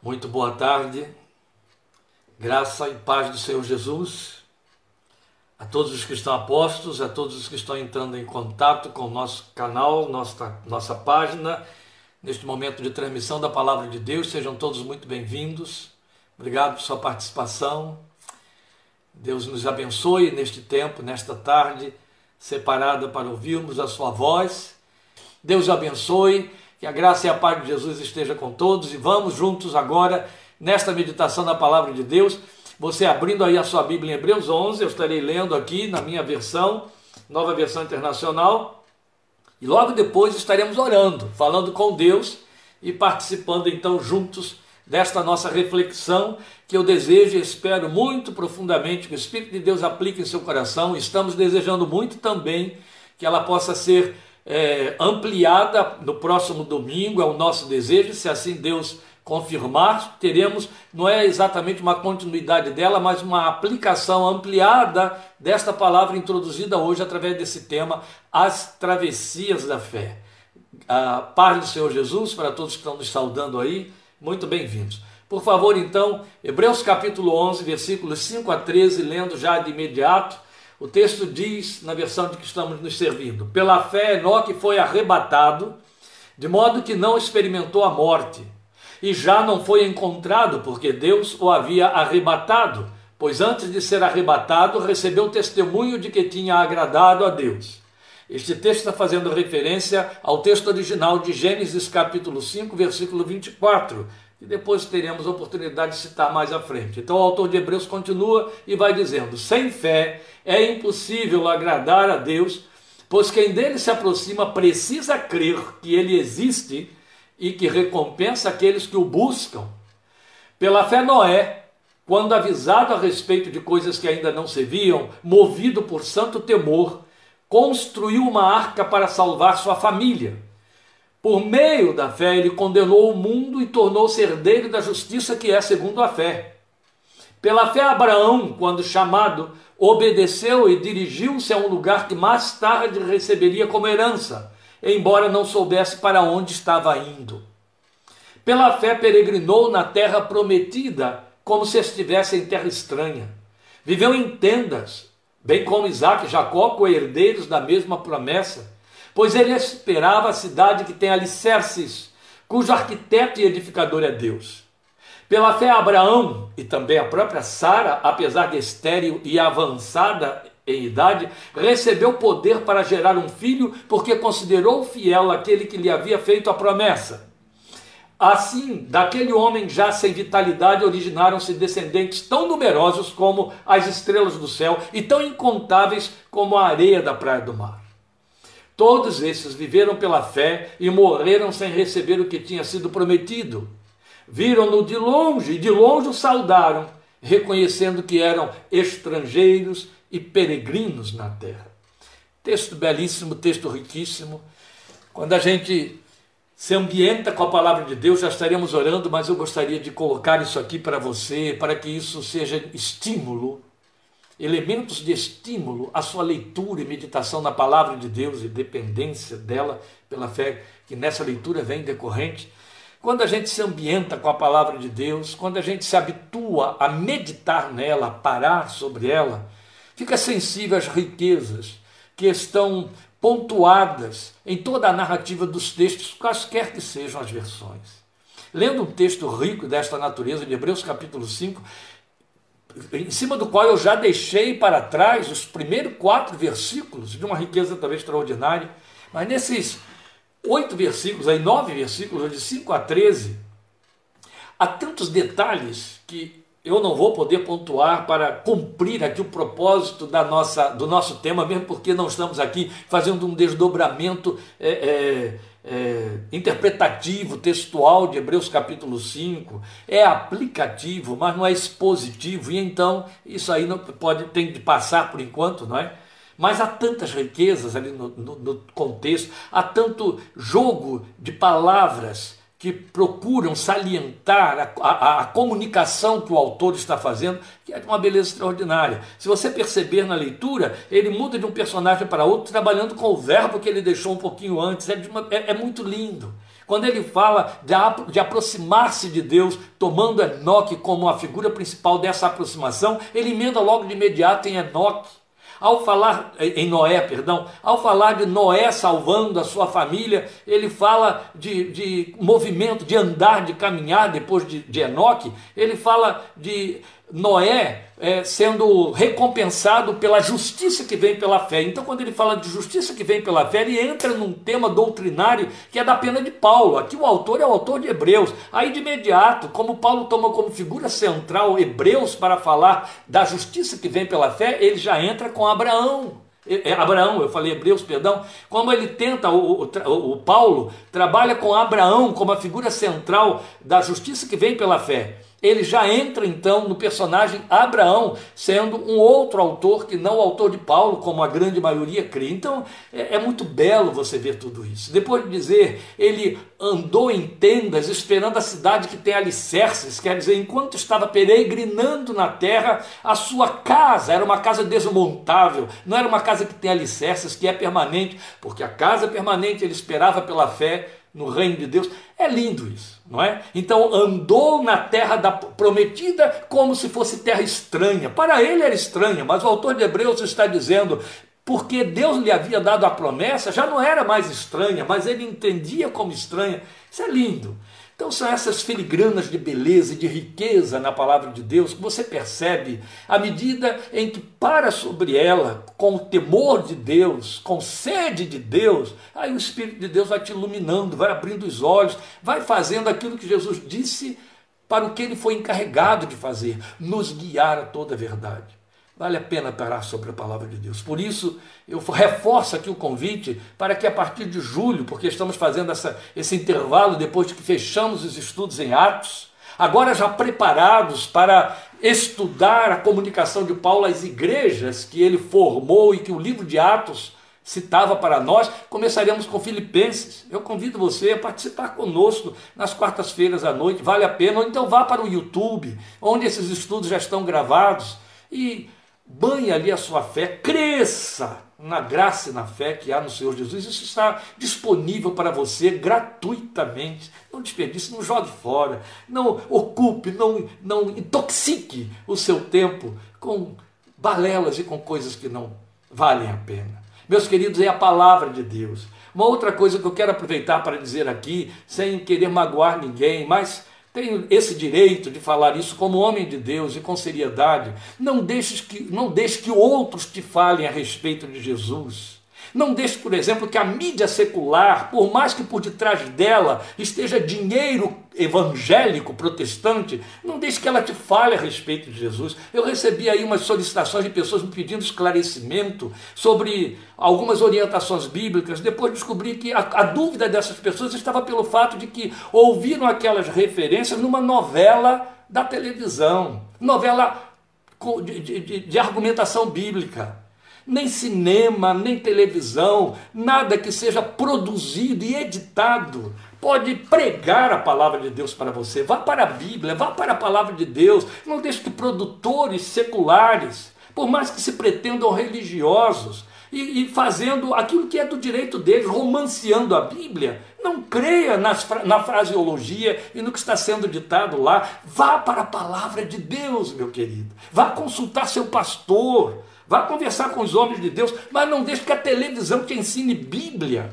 Muito boa tarde, graça e paz do Senhor Jesus, a todos os que estão apostos, a todos os que estão entrando em contato com o nosso canal, nossa, nossa página, neste momento de transmissão da Palavra de Deus, sejam todos muito bem-vindos, obrigado por sua participação, Deus nos abençoe neste tempo, nesta tarde, separada para ouvirmos a Sua voz, Deus abençoe que a graça e a paz de Jesus esteja com todos e vamos juntos agora nesta meditação da palavra de Deus. Você abrindo aí a sua Bíblia em Hebreus 11, eu estarei lendo aqui na minha versão, nova versão internacional, e logo depois estaremos orando, falando com Deus e participando então juntos desta nossa reflexão que eu desejo e espero muito profundamente que o Espírito de Deus aplique em seu coração. Estamos desejando muito também que ela possa ser é, ampliada no próximo domingo, é o nosso desejo, se assim Deus confirmar, teremos, não é exatamente uma continuidade dela, mas uma aplicação ampliada desta palavra introduzida hoje através desse tema, as travessias da fé. A paz do Senhor Jesus para todos que estão nos saudando aí, muito bem-vindos. Por favor, então, Hebreus capítulo 11, versículos 5 a 13, lendo já de imediato, o texto diz, na versão de que estamos nos servindo: Pela fé, Enoque foi arrebatado, de modo que não experimentou a morte, e já não foi encontrado, porque Deus o havia arrebatado, pois antes de ser arrebatado, recebeu testemunho de que tinha agradado a Deus. Este texto está fazendo referência ao texto original de Gênesis capítulo 5, versículo 24, que depois teremos a oportunidade de citar mais à frente. Então o autor de Hebreus continua e vai dizendo: sem fé é impossível agradar a Deus, pois quem dele se aproxima precisa crer que ele existe e que recompensa aqueles que o buscam. Pela fé, Noé, quando avisado a respeito de coisas que ainda não se viam, movido por santo temor, construiu uma arca para salvar sua família. Por meio da fé, ele condenou o mundo e tornou-se herdeiro da justiça que é segundo a fé. Pela fé, Abraão, quando chamado, obedeceu e dirigiu-se a um lugar que mais tarde receberia como herança, embora não soubesse para onde estava indo. Pela fé, peregrinou na terra prometida, como se estivesse em terra estranha. Viveu em tendas, bem como Isaac e Jacó, co-herdeiros da mesma promessa pois ele esperava a cidade que tem alicerces, cujo arquiteto e edificador é Deus. Pela fé, Abraão e também a própria Sara, apesar de estéril e avançada em idade, recebeu poder para gerar um filho, porque considerou fiel aquele que lhe havia feito a promessa. Assim, daquele homem já sem vitalidade originaram-se descendentes tão numerosos como as estrelas do céu e tão incontáveis como a areia da praia do mar. Todos esses viveram pela fé e morreram sem receber o que tinha sido prometido. Viram-no de longe e de longe o saudaram, reconhecendo que eram estrangeiros e peregrinos na terra. Texto belíssimo, texto riquíssimo. Quando a gente se ambienta com a palavra de Deus, já estaremos orando, mas eu gostaria de colocar isso aqui para você, para que isso seja estímulo elementos de estímulo à sua leitura e meditação na palavra de Deus e dependência dela pela fé que nessa leitura vem decorrente. Quando a gente se ambienta com a palavra de Deus, quando a gente se habitua a meditar nela, a parar sobre ela, fica sensível às riquezas que estão pontuadas em toda a narrativa dos textos, quaisquer que sejam as versões. Lendo um texto rico desta natureza, de Hebreus capítulo 5, em cima do qual eu já deixei para trás os primeiros quatro versículos, de uma riqueza também extraordinária, mas nesses oito versículos, aí nove versículos, de 5 a 13, há tantos detalhes que eu não vou poder pontuar para cumprir aqui o propósito da nossa, do nosso tema, mesmo porque não estamos aqui fazendo um desdobramento é, é, é, interpretativo, textual de Hebreus capítulo 5, é aplicativo, mas não é expositivo, e então isso aí não pode tem de passar por enquanto, não é? Mas há tantas riquezas ali no, no, no contexto, há tanto jogo de palavras que procuram salientar a, a, a, comunicação que o autor está fazendo, que é de uma beleza extraordinária. Se você perceber na leitura, ele muda de um personagem para outro, trabalhando com o verbo que ele deixou um pouquinho antes. É, uma, é, é muito lindo. Quando ele fala de, de aproximar-se de Deus, tomando Enoque como a figura principal dessa aproximação, ele emenda logo de imediato em Enoque. Ao falar em Noé, perdão, ao falar de Noé salvando a sua família, ele fala de, de movimento, de andar, de caminhar depois de, de Enoque, ele fala de Noé é, sendo recompensado pela justiça que vem pela fé. Então, quando ele fala de justiça que vem pela fé, ele entra num tema doutrinário que é da pena de Paulo. Aqui o autor é o autor de Hebreus. Aí, de imediato, como Paulo toma como figura central Hebreus para falar da justiça que vem pela fé, ele já entra com Abraão. É, Abraão, eu falei Hebreus, perdão, como ele tenta, o, o, o Paulo trabalha com Abraão como a figura central da justiça que vem pela fé ele já entra então no personagem Abraão, sendo um outro autor que não o autor de Paulo, como a grande maioria crê. Então é, é, muito belo você ver tudo isso. Depois de dizer, ele andou em tendas esperando a cidade que tem alicerces, quer dizer, enquanto estava peregrinando na terra, a sua casa era uma casa desmontável, não era uma casa que tem alicerces, que é permanente, porque a casa permanente ele esperava pela fé no reino de Deus. É lindo isso, não é? Então andou na terra da prometida como se fosse terra estranha. Para ele era estranha, mas o autor de Hebreus está dizendo porque Deus lhe havia dado a promessa, já não era mais estranha, mas ele entendia como estranha. Isso é lindo. Então são essas filigranas de beleza e de riqueza na palavra de Deus que você percebe à medida em que para sobre ela com o temor de Deus, com sede de Deus, aí o Espírito de Deus vai te iluminando, vai abrindo os olhos, vai fazendo aquilo que Jesus disse para o que ele foi encarregado de fazer, nos guiar a toda a verdade. Vale a pena parar sobre a palavra de Deus. Por isso, eu reforço aqui o convite para que a partir de julho, porque estamos fazendo essa, esse intervalo depois de que fechamos os estudos em Atos, agora já preparados para estudar a comunicação de Paulo às igrejas que ele formou e que o livro de Atos citava para nós, começaremos com Filipenses. Eu convido você a participar conosco nas quartas-feiras à noite, vale a pena, ou então vá para o YouTube, onde esses estudos já estão gravados e banhe ali a sua fé, cresça na graça e na fé que há no Senhor Jesus. Isso está disponível para você gratuitamente. Não desperdice, não jogue fora, não ocupe, não, não intoxique o seu tempo com balelas e com coisas que não valem a pena. Meus queridos, é a palavra de Deus. Uma outra coisa que eu quero aproveitar para dizer aqui, sem querer magoar ninguém, mas tenho esse direito de falar isso como homem de Deus e com seriedade. Não deixes que, não deixe que outros te falem a respeito de Jesus. Não deixe, por exemplo, que a mídia secular, por mais que por detrás dela esteja dinheiro evangélico protestante, não deixe que ela te fale a respeito de Jesus. Eu recebi aí umas solicitações de pessoas me pedindo esclarecimento sobre algumas orientações bíblicas. Depois descobri que a, a dúvida dessas pessoas estava pelo fato de que ouviram aquelas referências numa novela da televisão, novela de, de, de argumentação bíblica nem cinema, nem televisão, nada que seja produzido e editado pode pregar a palavra de Deus para você. Vá para a Bíblia, vá para a palavra de Deus. Não deixe que produtores seculares, por mais que se pretendam religiosos, e, e, fazendo aquilo que é do direito deles, romanceando a Bíblia. Não creia nas, na fraseologia e no que está sendo ditado lá. Vá para a palavra de Deus, meu querido. Vá consultar seu pastor. Vá conversar com os homens de Deus, mas não deixe que a televisão te ensine Bíblia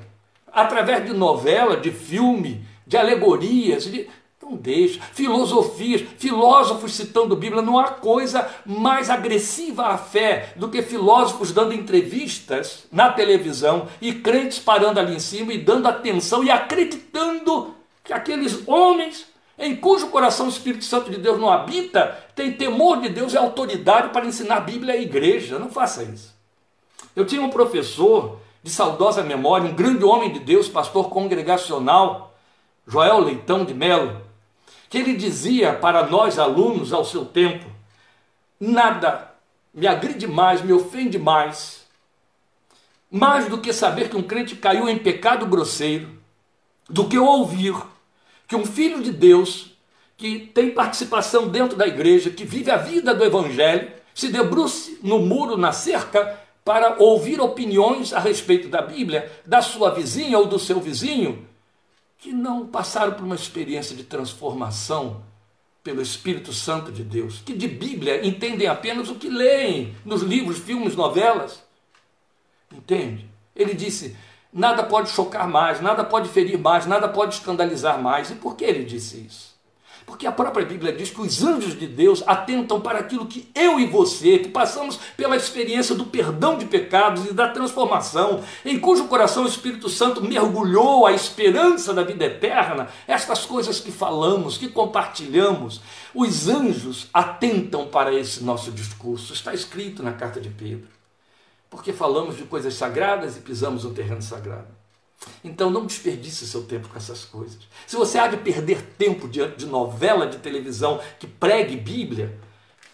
através de novela, de filme, de alegorias. De... Não deixa. Filosofias, filósofos citando Bíblia. Não há coisa mais agressiva à fé do que filósofos dando entrevistas na televisão e crentes parando ali em cima e dando atenção e acreditando que aqueles homens em cujo coração o Espírito Santo de Deus não habita, tem temor de Deus e autoridade para ensinar a Bíblia à igreja. Não faça isso. Eu tinha um professor de saudosa memória, um grande homem de Deus, pastor congregacional, Joel Leitão de Melo, que ele dizia para nós alunos ao seu tempo: nada me agride mais, me ofende mais, mais do que saber que um crente caiu em pecado grosseiro, do que ouvir que um filho de Deus, que tem participação dentro da igreja, que vive a vida do evangelho, se debruce no muro, na cerca, para ouvir opiniões a respeito da Bíblia, da sua vizinha ou do seu vizinho, que não passaram por uma experiência de transformação pelo Espírito Santo de Deus, que de Bíblia entendem apenas o que leem nos livros, filmes, novelas. Entende? Ele disse: nada pode chocar mais, nada pode ferir mais, nada pode escandalizar mais. E por que ele disse isso? Porque a própria Bíblia diz que os anjos de Deus atentam para aquilo que eu e você, que passamos pela experiência do perdão de pecados e da transformação, em cujo coração o Espírito Santo mergulhou a esperança da vida eterna, estas coisas que falamos, que compartilhamos, os anjos atentam para esse nosso discurso. Está escrito na carta de Pedro. Porque falamos de coisas sagradas e pisamos no terreno sagrado. Então não desperdice seu tempo com essas coisas. Se você há de perder tempo diante de novela de televisão que pregue Bíblia,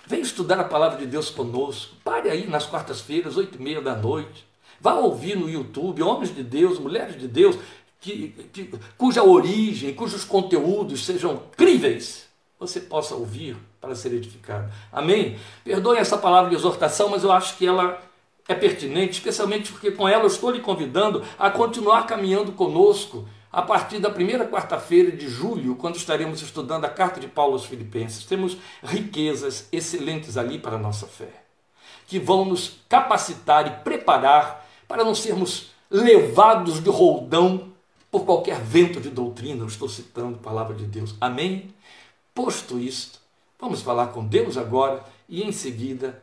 vem estudar a palavra de Deus conosco. Pare aí nas quartas-feiras, oito e meia da noite. Vá ouvir no YouTube homens de Deus, mulheres de Deus, que, que, cuja origem, cujos conteúdos sejam críveis, você possa ouvir para ser edificado. Amém? Perdoe essa palavra de exortação, mas eu acho que ela é pertinente, especialmente porque com ela eu estou lhe convidando a continuar caminhando conosco a partir da primeira quarta-feira de julho, quando estaremos estudando a carta de Paulo aos Filipenses. Temos riquezas excelentes ali para a nossa fé, que vão nos capacitar e preparar para não sermos levados de roldão por qualquer vento de doutrina. Eu estou citando a palavra de Deus. Amém? Posto isto, vamos falar com Deus agora e em seguida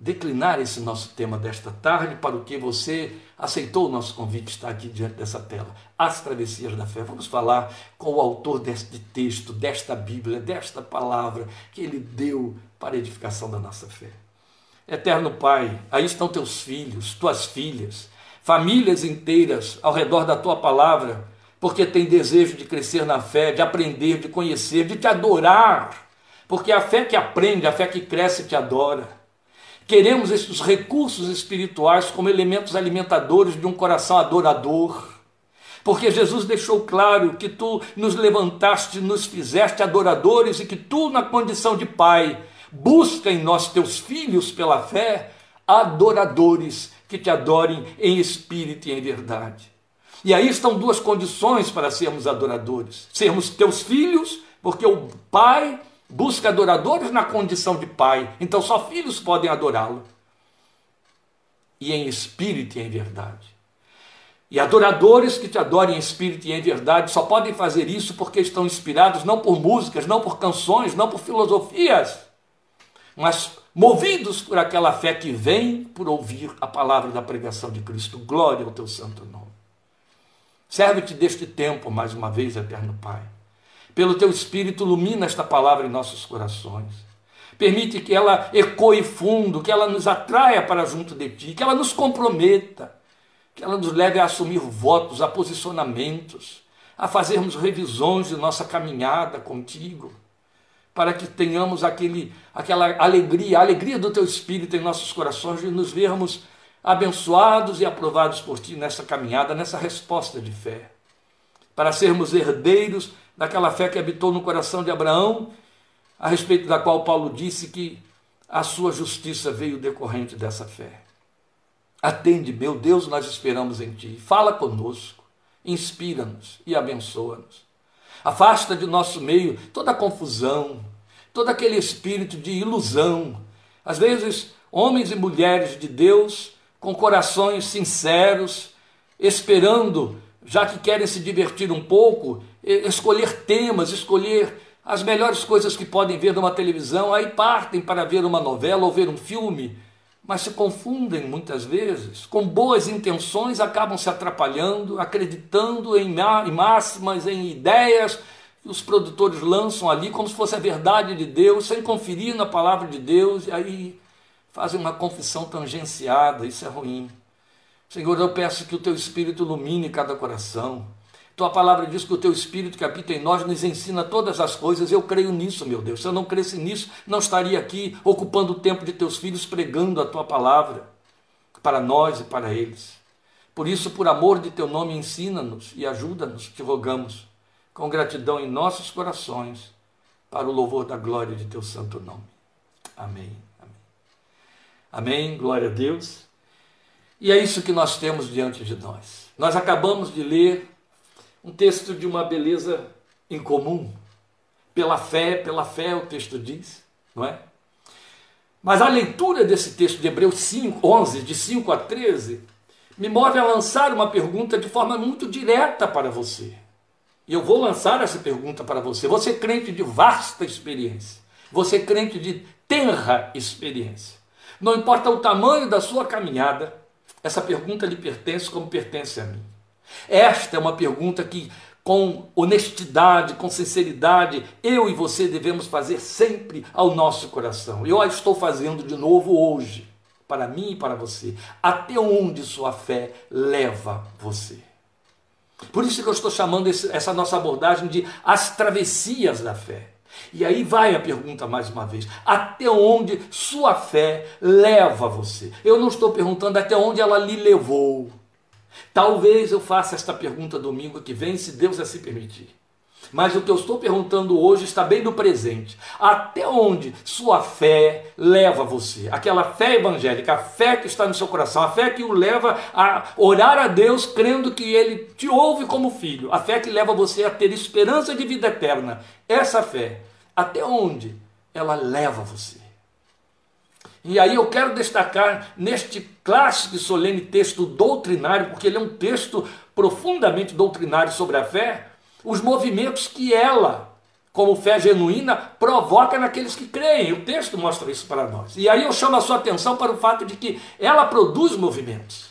declinar esse nosso tema desta tarde para o que você aceitou o nosso convite está aqui diante dessa tela. As travessias da fé. Vamos falar com o autor deste texto, desta Bíblia, desta palavra que ele deu para a edificação da nossa fé. Eterno Pai, aí estão teus filhos, tuas filhas, famílias inteiras ao redor da tua palavra, porque têm desejo de crescer na fé, de aprender, de conhecer, de te adorar. Porque a fé que aprende, a fé que cresce te adora. Queremos esses recursos espirituais como elementos alimentadores de um coração adorador. Porque Jesus deixou claro que tu nos levantaste, nos fizeste adoradores e que tu, na condição de Pai, busca em nós, teus filhos, pela fé, adoradores que te adorem em espírito e em verdade. E aí estão duas condições para sermos adoradores: sermos teus filhos, porque o Pai busca adoradores na condição de pai, então só filhos podem adorá-lo. E em espírito e em verdade. E adoradores que te adorem em espírito e em verdade só podem fazer isso porque estão inspirados não por músicas, não por canções, não por filosofias, mas movidos por aquela fé que vem por ouvir a palavra da pregação de Cristo. Glória ao teu santo nome. Serve-te deste tempo, mais uma vez, eterno Pai pelo teu Espírito, ilumina esta palavra em nossos corações. Permite que ela ecoe fundo, que ela nos atraia para junto de ti, que ela nos comprometa, que ela nos leve a assumir votos, a posicionamentos, a fazermos revisões de nossa caminhada contigo, para que tenhamos aquele, aquela alegria, a alegria do teu Espírito em nossos corações de nos vermos abençoados e aprovados por ti nessa caminhada, nessa resposta de fé, para sermos herdeiros daquela fé que habitou no coração de Abraão, a respeito da qual Paulo disse que a sua justiça veio decorrente dessa fé. Atende, meu Deus, nós esperamos em Ti. Fala conosco, inspira-nos e abençoa-nos. Afasta de nosso meio toda a confusão, todo aquele espírito de ilusão. Às vezes, homens e mulheres de Deus com corações sinceros, esperando, já que querem se divertir um pouco, escolher temas, escolher as melhores coisas que podem ver numa televisão, aí partem para ver uma novela ou ver um filme, mas se confundem muitas vezes, com boas intenções acabam se atrapalhando, acreditando em, máximas, em ideias que os produtores lançam ali como se fosse a verdade de Deus, sem conferir na palavra de Deus, e aí fazem uma confissão tangenciada, isso é ruim. Senhor, eu peço que o teu Espírito ilumine cada coração tua palavra diz que o teu Espírito que habita em nós nos ensina todas as coisas. Eu creio nisso, meu Deus. Se eu não cresce nisso, não estaria aqui ocupando o tempo de teus filhos pregando a tua palavra para nós e para eles. Por isso, por amor de teu nome, ensina-nos e ajuda-nos, te rogamos, com gratidão em nossos corações, para o louvor da glória de teu santo nome. Amém. Amém. Amém. Glória a Deus. E é isso que nós temos diante de nós. Nós acabamos de ler um texto de uma beleza incomum. Pela fé, pela fé, o texto diz, não é? Mas a leitura desse texto de Hebreus 5, 11, de 5 a 13, me move a lançar uma pergunta de forma muito direta para você. E eu vou lançar essa pergunta para você. Você é crente de vasta experiência. Você é crente de tenra experiência. Não importa o tamanho da sua caminhada, essa pergunta lhe pertence como pertence a mim. Esta é uma pergunta que, com honestidade, com sinceridade, eu e você devemos fazer sempre ao nosso coração. Eu a estou fazendo de novo hoje, para mim e para você. Até onde sua fé leva você? Por isso que eu estou chamando esse, essa nossa abordagem de as travessias da fé. E aí vai a pergunta mais uma vez: até onde sua fé leva você? Eu não estou perguntando até onde ela lhe levou. Talvez eu faça esta pergunta domingo que vem, se Deus assim permitir. Mas o que eu estou perguntando hoje está bem no presente. Até onde sua fé leva você? Aquela fé evangélica, a fé que está no seu coração, a fé que o leva a orar a Deus crendo que Ele te ouve como filho, a fé que leva você a ter esperança de vida eterna. Essa fé, até onde ela leva você? E aí eu quero destacar neste clássico e solene texto doutrinário, porque ele é um texto profundamente doutrinário sobre a fé, os movimentos que ela, como fé genuína, provoca naqueles que creem. O texto mostra isso para nós. E aí eu chamo a sua atenção para o fato de que ela produz movimentos.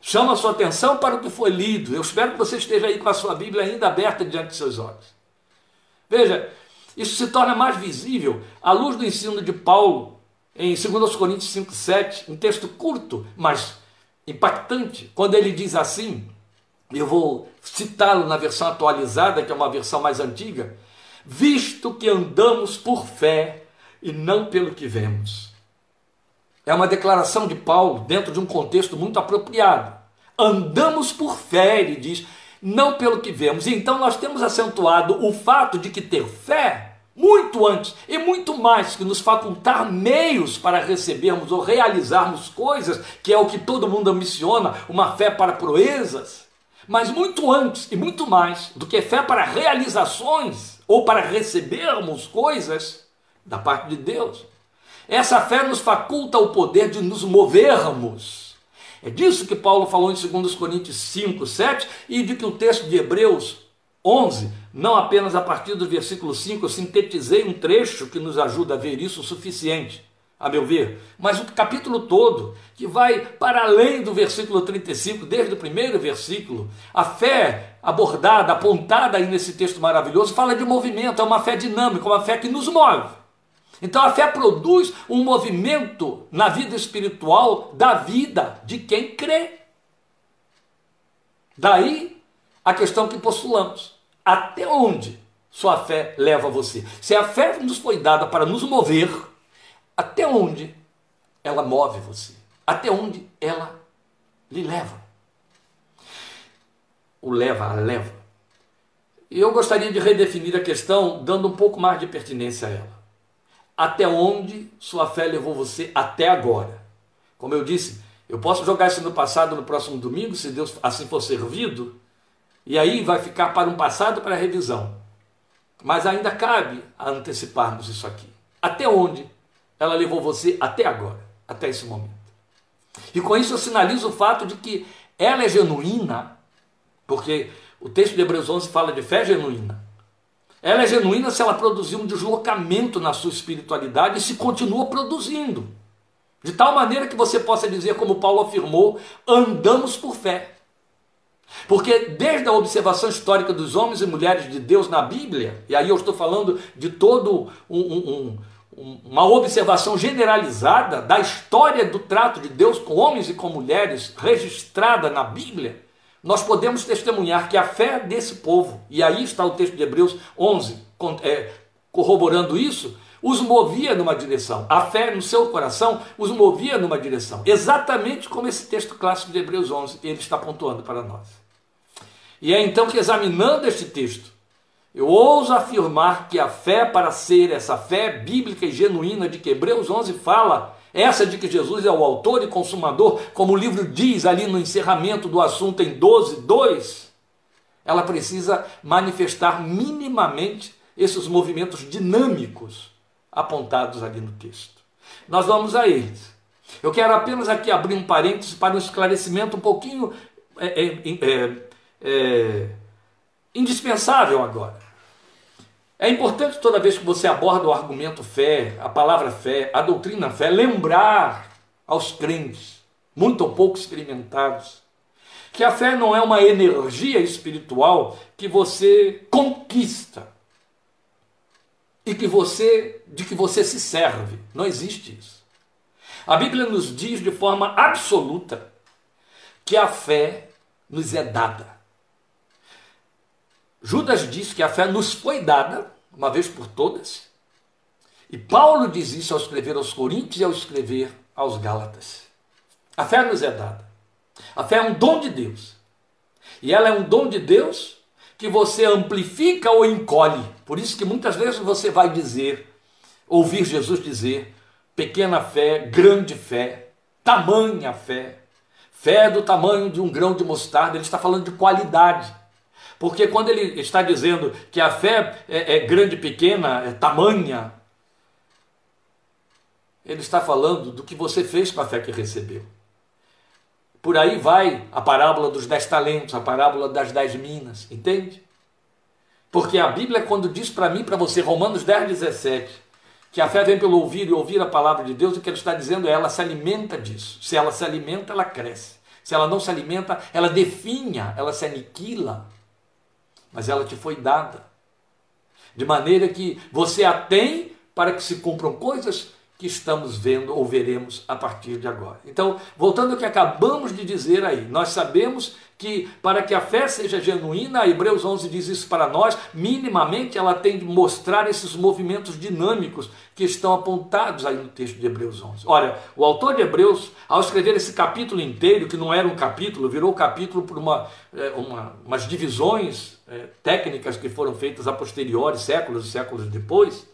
Chama a sua atenção para o que foi lido. Eu espero que você esteja aí com a sua Bíblia ainda aberta diante de seus olhos. Veja, isso se torna mais visível à luz do ensino de Paulo em 2 Coríntios 5, 7, um texto curto, mas impactante, quando ele diz assim: eu vou citá-lo na versão atualizada, que é uma versão mais antiga, visto que andamos por fé e não pelo que vemos. É uma declaração de Paulo dentro de um contexto muito apropriado. Andamos por fé, ele diz, não pelo que vemos. Então nós temos acentuado o fato de que ter fé muito antes e muito mais que nos facultar meios para recebermos ou realizarmos coisas, que é o que todo mundo ambiciona, uma fé para proezas mas muito antes e muito mais do que fé para realizações ou para recebermos coisas da parte de Deus. Essa fé nos faculta o poder de nos movermos. É disso que Paulo falou em 2 Coríntios 5, 7 e de que o texto de Hebreus 11, não apenas a partir do versículo 5, eu sintetizei um trecho que nos ajuda a ver isso o suficiente a meu ver, mas o capítulo todo, que vai para além do versículo 35, desde o primeiro versículo, a fé abordada, apontada aí nesse texto maravilhoso, fala de movimento, é uma fé dinâmica, uma fé que nos move. Então a fé produz um movimento na vida espiritual da vida de quem crê. Daí a questão que postulamos: até onde sua fé leva você? Se a fé nos foi dada para nos mover, até onde ela move você, até onde ela lhe leva. O leva, a leva. E eu gostaria de redefinir a questão dando um pouco mais de pertinência a ela. Até onde sua fé levou você até agora? Como eu disse, eu posso jogar isso no passado no próximo domingo, se Deus assim for servido, e aí vai ficar para um passado para revisão. Mas ainda cabe anteciparmos isso aqui. Até onde ela levou você até agora, até esse momento. E com isso eu sinalizo o fato de que ela é genuína, porque o texto de Hebreus 11 fala de fé genuína. Ela é genuína se ela produzir um deslocamento na sua espiritualidade e se continua produzindo. De tal maneira que você possa dizer, como Paulo afirmou, andamos por fé. Porque desde a observação histórica dos homens e mulheres de Deus na Bíblia, e aí eu estou falando de todo um, um, um uma observação generalizada da história do trato de Deus com homens e com mulheres registrada na Bíblia, nós podemos testemunhar que a fé desse povo, e aí está o texto de Hebreus 11 é, corroborando isso, os movia numa direção. A fé no seu coração os movia numa direção. Exatamente como esse texto clássico de Hebreus 11 ele está pontuando para nós. E é então que examinando este texto, eu ouso afirmar que a fé, para ser essa fé bíblica e genuína de que Hebreus 11 fala, essa de que Jesus é o autor e consumador, como o livro diz ali no encerramento do assunto em 12, 2, ela precisa manifestar minimamente esses movimentos dinâmicos apontados ali no texto. Nós vamos a eles. Eu quero apenas aqui abrir um parênteses para um esclarecimento um pouquinho é, é, é, é indispensável agora. É importante toda vez que você aborda o argumento fé, a palavra fé, a doutrina fé, lembrar aos crentes, muito ou pouco experimentados, que a fé não é uma energia espiritual que você conquista e que você de que você se serve. Não existe isso. A Bíblia nos diz de forma absoluta que a fé nos é dada. Judas diz que a fé nos foi dada, uma vez por todas, e Paulo diz isso ao escrever aos Coríntios e ao escrever aos Gálatas. A fé nos é dada. A fé é um dom de Deus. E ela é um dom de Deus que você amplifica ou encolhe. Por isso que muitas vezes você vai dizer, ouvir Jesus dizer, pequena fé, grande fé, tamanha fé. Fé do tamanho de um grão de mostarda, ele está falando de qualidade. Porque quando ele está dizendo que a fé é, é grande, pequena, é tamanha, ele está falando do que você fez com a fé que recebeu. Por aí vai a parábola dos dez talentos, a parábola das dez minas, entende? Porque a Bíblia, quando diz para mim, para você, Romanos 10, 17, que a fé vem pelo ouvir e ouvir a palavra de Deus, o que ele está dizendo é ela se alimenta disso. Se ela se alimenta, ela cresce. Se ela não se alimenta, ela definha, ela se aniquila. Mas ela te foi dada. De maneira que você a tem para que se cumpram coisas que estamos vendo ou veremos a partir de agora. Então, voltando ao que acabamos de dizer aí, nós sabemos que para que a fé seja genuína, Hebreus 11 diz isso para nós, minimamente ela tem de mostrar esses movimentos dinâmicos que estão apontados aí no texto de Hebreus 11. Olha, o autor de Hebreus, ao escrever esse capítulo inteiro, que não era um capítulo, virou capítulo por uma, é, uma umas divisões é, técnicas que foram feitas a posteriori, séculos e séculos depois,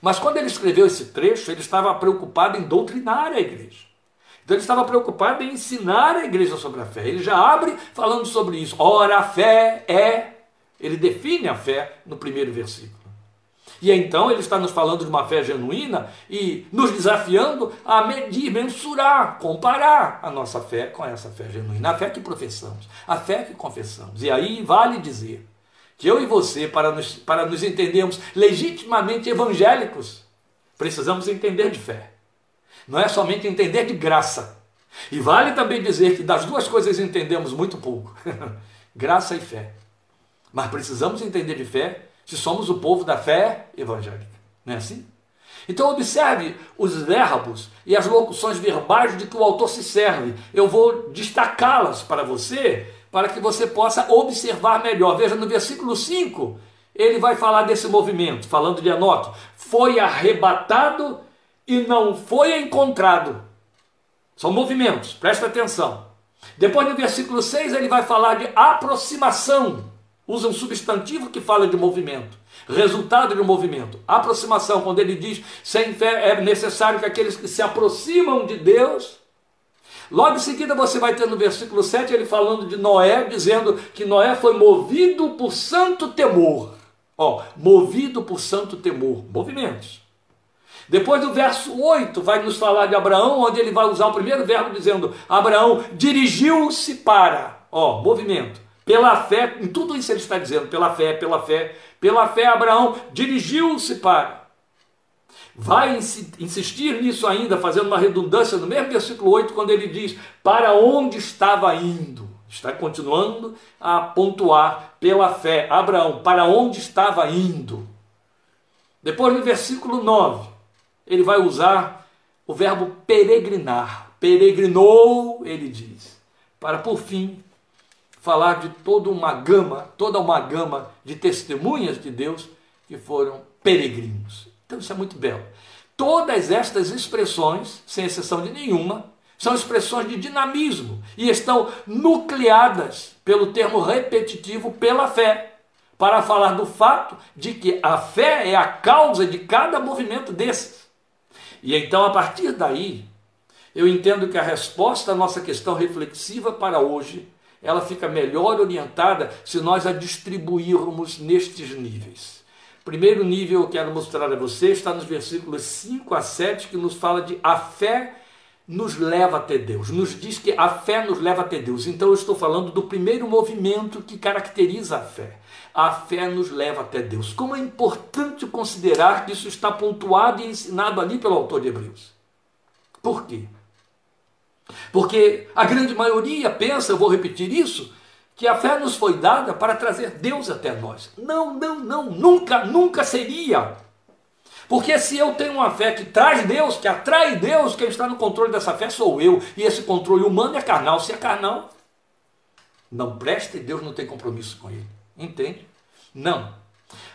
mas quando ele escreveu esse trecho, ele estava preocupado em doutrinar a igreja. Então ele estava preocupado em ensinar a igreja sobre a fé. Ele já abre falando sobre isso. Ora, a fé é. Ele define a fé no primeiro versículo. E então ele está nos falando de uma fé genuína e nos desafiando a medir, mensurar, comparar a nossa fé com essa fé genuína, a fé que professamos, a fé que confessamos. E aí vale dizer que eu e você, para nos, para nos entendermos legitimamente evangélicos, precisamos entender de fé. Não é somente entender de graça. E vale também dizer que das duas coisas entendemos muito pouco: graça e fé. Mas precisamos entender de fé se somos o povo da fé evangélica. Não é assim? Então observe os verbos e as locuções verbais de que o autor se serve. Eu vou destacá-las para você para que você possa observar melhor. Veja no versículo 5, ele vai falar desse movimento, falando de Enoque. Foi arrebatado e não foi encontrado. São movimentos, presta atenção. Depois no versículo 6 ele vai falar de aproximação. Usa um substantivo que fala de movimento. Resultado de um movimento. Aproximação, quando ele diz sem fé é necessário que aqueles que se aproximam de Deus Logo em seguida você vai ter no versículo 7 ele falando de Noé, dizendo que Noé foi movido por santo temor. Ó, movido por santo temor, movimentos. Depois do verso 8 vai nos falar de Abraão, onde ele vai usar o primeiro verbo dizendo: Abraão dirigiu-se para, ó, movimento. Pela fé, em tudo isso ele está dizendo, pela fé, pela fé, pela fé Abraão dirigiu-se para vai insistir nisso ainda, fazendo uma redundância no mesmo versículo 8, quando ele diz: Para onde estava indo? Está continuando a pontuar pela fé. Abraão, para onde estava indo? Depois, no versículo 9, ele vai usar o verbo peregrinar. Peregrinou, ele diz, para por fim falar de toda uma gama, toda uma gama de testemunhas de Deus que foram peregrinos. Então isso é muito belo. Todas estas expressões, sem exceção de nenhuma, são expressões de dinamismo e estão nucleadas pelo termo repetitivo pela fé, para falar do fato de que a fé é a causa de cada movimento desses. E então, a partir daí, eu entendo que a resposta à nossa questão reflexiva para hoje ela fica melhor orientada se nós a distribuirmos nestes níveis. Primeiro nível eu quero mostrar a você está nos versículos 5 a 7, que nos fala de a fé nos leva até Deus, nos diz que a fé nos leva até Deus. Então eu estou falando do primeiro movimento que caracteriza a fé. A fé nos leva até Deus. Como é importante considerar que isso está pontuado e ensinado ali pelo autor de Hebreus. Por quê? Porque a grande maioria pensa, eu vou repetir isso, que a fé nos foi dada para trazer Deus até nós. Não, não, não, nunca, nunca seria. Porque se eu tenho uma fé que traz Deus, que atrai Deus, quem está no controle dessa fé sou eu. E esse controle humano é carnal. Se é carnal, não presta e Deus não tem compromisso com ele. Entende? Não.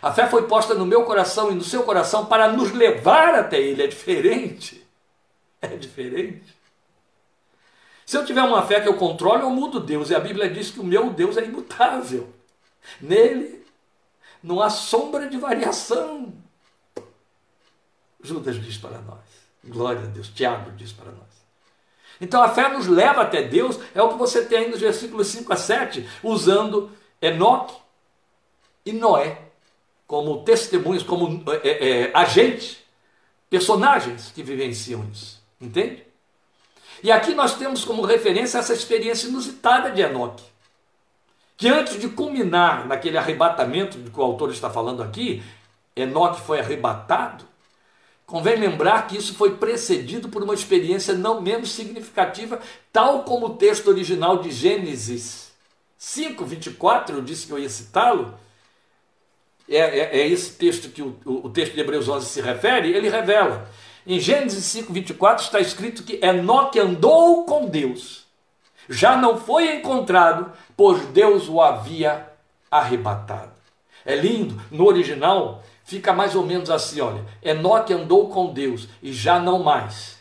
A fé foi posta no meu coração e no seu coração para nos levar até ele. É diferente. É diferente. Se eu tiver uma fé que eu controlo, eu mudo Deus. E a Bíblia diz que o meu Deus é imutável. Nele não há sombra de variação. Judas diz para nós. Glória a Deus. Tiago diz para nós. Então a fé nos leva até Deus, é o que você tem aí nos versículos 5 a 7, usando Enoque e Noé como testemunhos, como é, é, agentes, personagens que vivenciam isso. Entende? E aqui nós temos como referência essa experiência inusitada de Enoque. Que antes de culminar naquele arrebatamento de que o autor está falando aqui, Enoque foi arrebatado Convém lembrar que isso foi precedido por uma experiência não menos significativa, tal como o texto original de Gênesis 5, 24, eu disse que eu ia citá-lo. É, é, é, esse texto que o, o, texto de Hebreus 11 se refere, ele revela. Em Gênesis 5, 24 está escrito que Enoque andou com Deus. Já não foi encontrado, pois Deus o havia arrebatado. É lindo, no original fica mais ou menos assim: olha, Enoque andou com Deus e já não mais,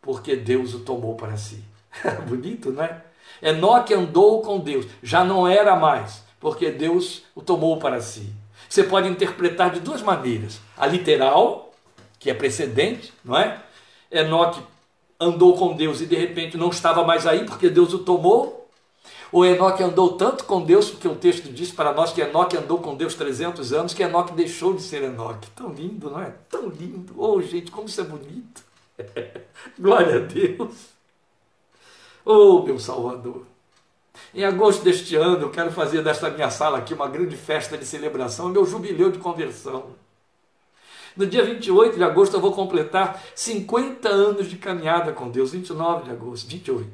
porque Deus o tomou para si. Bonito, não é? Enoque andou com Deus, já não era mais, porque Deus o tomou para si. Você pode interpretar de duas maneiras: a literal, que é precedente, não é? Enoque andou com Deus e de repente não estava mais aí porque Deus o tomou, o Enoque andou tanto com Deus, porque o texto diz para nós que Enoque andou com Deus 300 anos, que Enoque deixou de ser Enoque. Tão lindo, não é? Tão lindo. Oh, gente, como isso é bonito. Glória a Deus. Oh, meu Salvador. Em agosto deste ano, eu quero fazer desta minha sala aqui uma grande festa de celebração, meu jubileu de conversão. No dia 28 de agosto, eu vou completar 50 anos de caminhada com Deus. 29 de agosto, 28.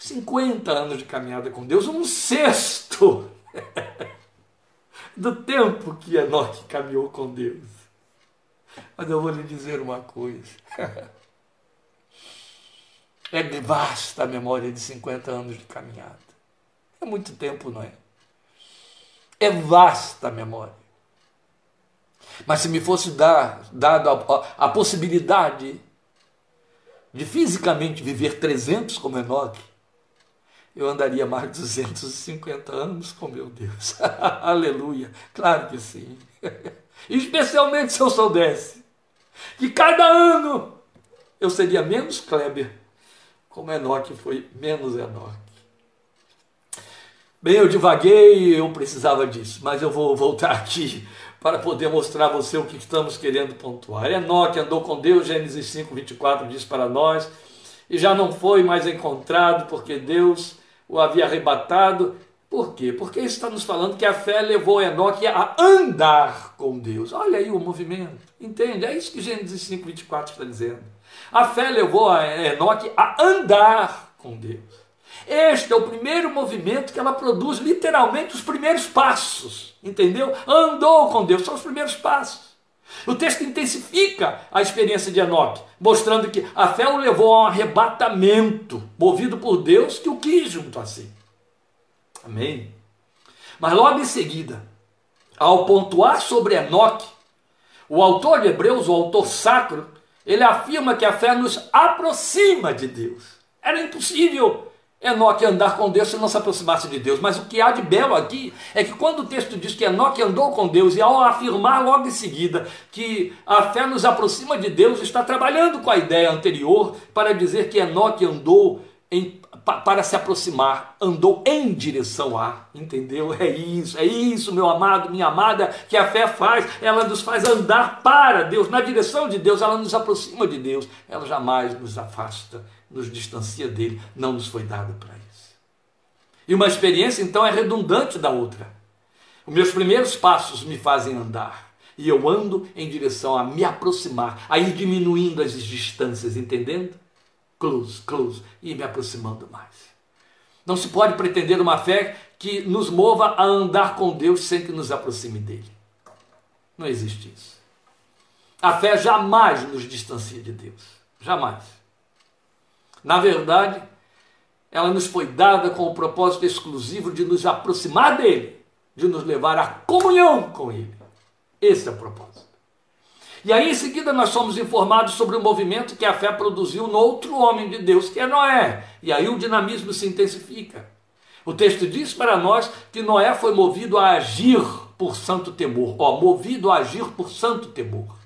50 anos de caminhada com Deus, um sexto do tempo que Enoque caminhou com Deus. Mas eu vou lhe dizer uma coisa. É vasta a memória de 50 anos de caminhada. É muito tempo, não é? É vasta a memória. Mas se me fosse dar, dado a, a, a possibilidade de fisicamente viver 300 como Enoque, eu andaria mais de 250 anos com meu Deus. Aleluia. Claro que sim. Especialmente se eu soubesse que cada ano eu seria menos Kleber, como Enoque foi menos Enoque. Bem, eu divaguei, eu precisava disso, mas eu vou voltar aqui para poder mostrar a você o que estamos querendo pontuar. Enoque andou com Deus, Gênesis 5, 24 diz para nós, e já não foi mais encontrado, porque Deus o havia arrebatado. Por quê? Porque está nos falando que a fé levou Enoque a andar com Deus. Olha aí o movimento, entende? É isso que Gênesis 5, 24 está dizendo. A fé levou a Enoque a andar com Deus. Este é o primeiro movimento que ela produz, literalmente, os primeiros passos, entendeu? Andou com Deus, são os primeiros passos. O texto intensifica a experiência de Enoque, mostrando que a fé o levou a um arrebatamento, movido por Deus que o quis junto a si. Amém? Mas logo em seguida, ao pontuar sobre Enoque, o autor de Hebreus, o autor sacro, ele afirma que a fé nos aproxima de Deus. Era impossível Enoque andar com Deus se não se aproximasse de Deus. Mas o que há de belo aqui é que quando o texto diz que Enoque andou com Deus, e ao afirmar logo em seguida que a fé nos aproxima de Deus, está trabalhando com a ideia anterior para dizer que Enoque andou em, para se aproximar, andou em direção a, entendeu? É isso, é isso, meu amado, minha amada, que a fé faz, ela nos faz andar para Deus, na direção de Deus, ela nos aproxima de Deus, ela jamais nos afasta, nos distancia dele, não nos foi dado para isso. E uma experiência então é redundante da outra. Os meus primeiros passos me fazem andar. E eu ando em direção a me aproximar, a ir diminuindo as distâncias, entendendo? close, close, e me aproximando mais. Não se pode pretender uma fé que nos mova a andar com Deus sem que nos aproxime dele. Não existe isso. A fé jamais nos distancia de Deus. Jamais. Na verdade, ela nos foi dada com o propósito exclusivo de nos aproximar dele, de nos levar à comunhão com ele. Esse é o propósito. E aí, em seguida, nós somos informados sobre o movimento que a fé produziu no outro homem de Deus, que é Noé. E aí o dinamismo se intensifica. O texto diz para nós que Noé foi movido a agir por santo temor. Ó, movido a agir por santo temor.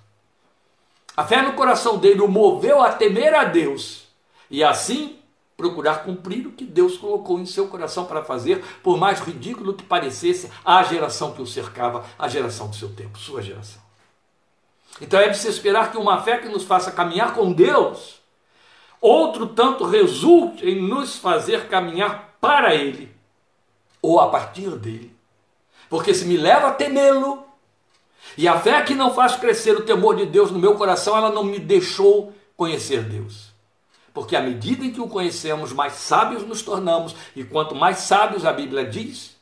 A fé no coração dele o moveu a temer a Deus e assim procurar cumprir o que Deus colocou em seu coração para fazer, por mais ridículo que parecesse a geração que o cercava, a geração do seu tempo, sua geração. Então é de se esperar que uma fé que nos faça caminhar com Deus, outro tanto resulte em nos fazer caminhar para Ele, ou a partir dele. Porque se me leva a temê-lo, e a fé que não faz crescer o temor de Deus no meu coração, ela não me deixou conhecer Deus. Porque à medida em que o conhecemos, mais sábios nos tornamos, e quanto mais sábios a Bíblia diz,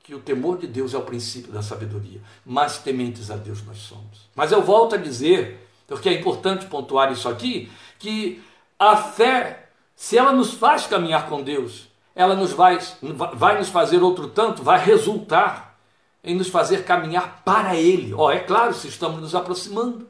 que o temor de Deus é o princípio da sabedoria. Mais tementes a Deus nós somos. Mas eu volto a dizer, porque é importante pontuar isso aqui, que a fé, se ela nos faz caminhar com Deus, ela nos vai, vai nos fazer outro tanto, vai resultar em nos fazer caminhar para Ele. Ó, oh, é claro, se estamos nos aproximando.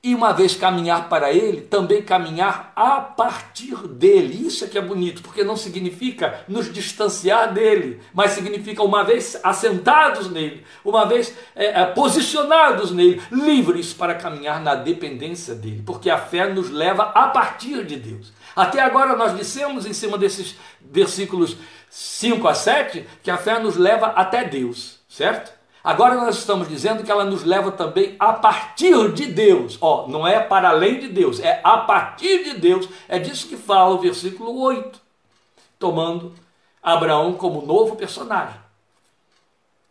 E uma vez caminhar para Ele, também caminhar a partir dele. Isso é que é bonito, porque não significa nos distanciar dele, mas significa uma vez assentados nele, uma vez é, é, posicionados nele, livres para caminhar na dependência dele, porque a fé nos leva a partir de Deus. Até agora nós dissemos em cima desses versículos 5 a 7 que a fé nos leva até Deus, certo? Agora nós estamos dizendo que ela nos leva também a partir de Deus. Ó, não é para além de Deus, é a partir de Deus. É disso que fala o versículo 8. Tomando Abraão como novo personagem.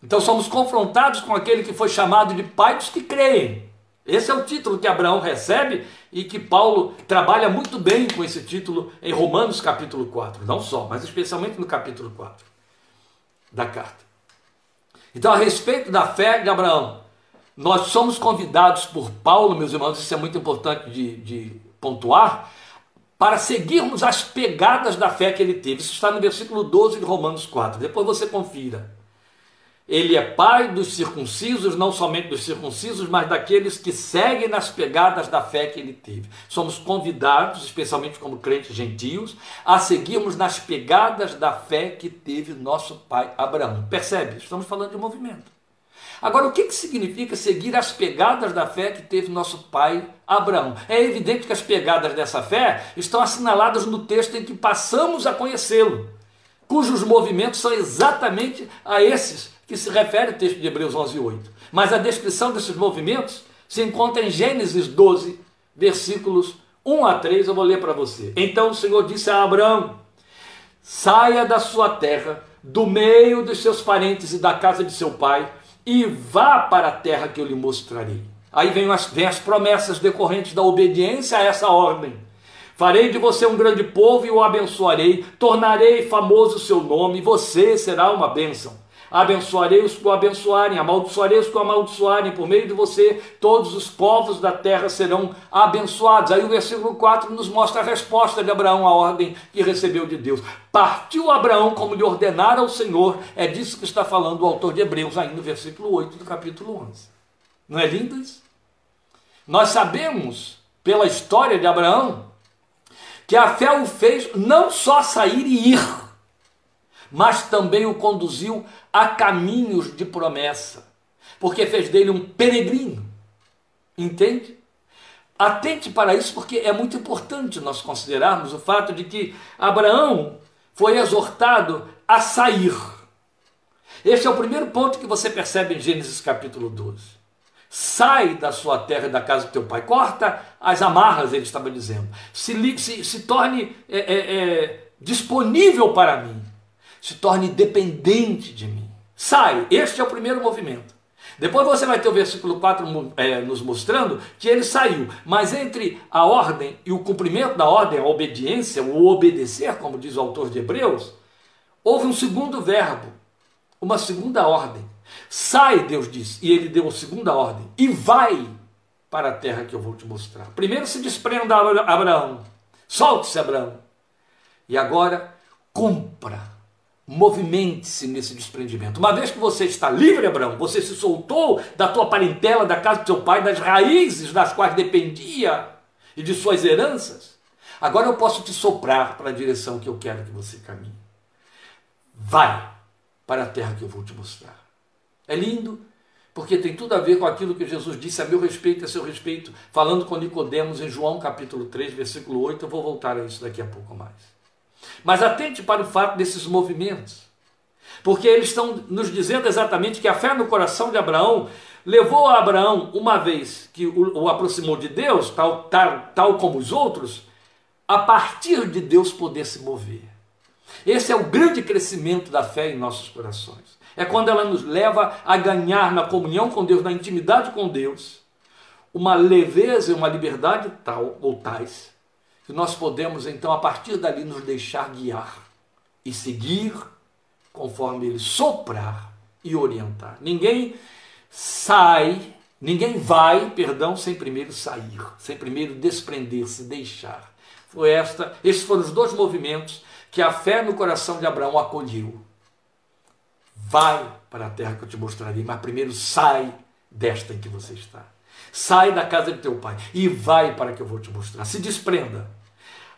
Então somos confrontados com aquele que foi chamado de pai dos que creem. Esse é o título que Abraão recebe e que Paulo trabalha muito bem com esse título em Romanos capítulo 4. Não só, mas especialmente no capítulo 4 da carta. Então, a respeito da fé de Abraão, nós somos convidados por Paulo, meus irmãos, isso é muito importante de, de pontuar, para seguirmos as pegadas da fé que ele teve. Isso está no versículo 12 de Romanos 4. Depois você confira. Ele é pai dos circuncisos, não somente dos circuncisos, mas daqueles que seguem nas pegadas da fé que ele teve. Somos convidados, especialmente como crentes gentios, a seguirmos nas pegadas da fé que teve nosso pai Abraão. Percebe? Estamos falando de movimento. Agora, o que, que significa seguir as pegadas da fé que teve nosso pai Abraão? É evidente que as pegadas dessa fé estão assinaladas no texto em que passamos a conhecê-lo, cujos movimentos são exatamente a esses que se refere ao texto de Hebreus 11, 8. Mas a descrição desses movimentos se encontra em Gênesis 12, versículos 1 a 3. Eu vou ler para você. Então o Senhor disse a Abraão: saia da sua terra, do meio dos seus parentes e da casa de seu pai, e vá para a terra que eu lhe mostrarei. Aí vem as, vem as promessas decorrentes da obediência a essa ordem. Farei de você um grande povo e o abençoarei, tornarei famoso o seu nome, e você será uma bênção. Abençoarei os que o abençoarem, amaldiçoarei os que o amaldiçoarem, por meio de você todos os povos da terra serão abençoados. Aí o versículo 4 nos mostra a resposta de Abraão à ordem que recebeu de Deus. Partiu Abraão como lhe ordenara o Senhor, é disso que está falando o autor de Hebreus, aí no versículo 8 do capítulo 11. Não é lindo isso? Nós sabemos, pela história de Abraão, que a fé o fez não só sair e ir, mas também o conduziu a caminhos de promessa, porque fez dele um peregrino. Entende? atente para isso, porque é muito importante nós considerarmos o fato de que Abraão foi exortado a sair. Este é o primeiro ponto que você percebe em Gênesis capítulo 12. Sai da sua terra e da casa do teu pai. Corta as amarras, ele estava dizendo. Se, se, se torne é, é, é, disponível para mim. Se torne dependente de mim. Sai. Este é o primeiro movimento. Depois você vai ter o versículo 4 é, nos mostrando que ele saiu. Mas entre a ordem e o cumprimento da ordem, a obediência, o obedecer, como diz o autor de Hebreus, houve um segundo verbo, uma segunda ordem. Sai, Deus disse, e ele deu a segunda ordem, e vai para a terra que eu vou te mostrar. Primeiro se desprenda Abraão, solte-se Abraão, e agora cumpra Movimente-se nesse desprendimento. Uma vez que você está livre, Abraão, você se soltou da tua parentela, da casa do teu pai, das raízes das quais dependia e de suas heranças. Agora eu posso te soprar para a direção que eu quero que você caminhe. Vai para a terra que eu vou te mostrar. É lindo, porque tem tudo a ver com aquilo que Jesus disse a meu respeito e a seu respeito, falando com Nicodemos em João capítulo 3, versículo 8. Eu vou voltar a isso daqui a pouco mais. Mas atente para o fato desses movimentos, porque eles estão nos dizendo exatamente que a fé no coração de Abraão levou a Abraão, uma vez que o, aproximou de Deus, tal, tal, tal como os outros, a partir de Deus poder se mover. Esse é o grande crescimento da fé em nossos corações. É quando ela nos leva a ganhar na comunhão com Deus, na intimidade com Deus, uma leveza e uma liberdade tal ou tais nós podemos então a partir dali nos deixar guiar e seguir conforme ele soprar e orientar. Ninguém sai, ninguém vai, perdão, sem primeiro sair, sem primeiro desprender-se, deixar. Foi esta, esses foram os dois movimentos que a fé no coração de Abraão acolheu. Vai para a terra que eu te mostrarei, mas primeiro sai desta em que você está. Sai da casa de teu pai e vai para que eu vou te mostrar. Se desprenda.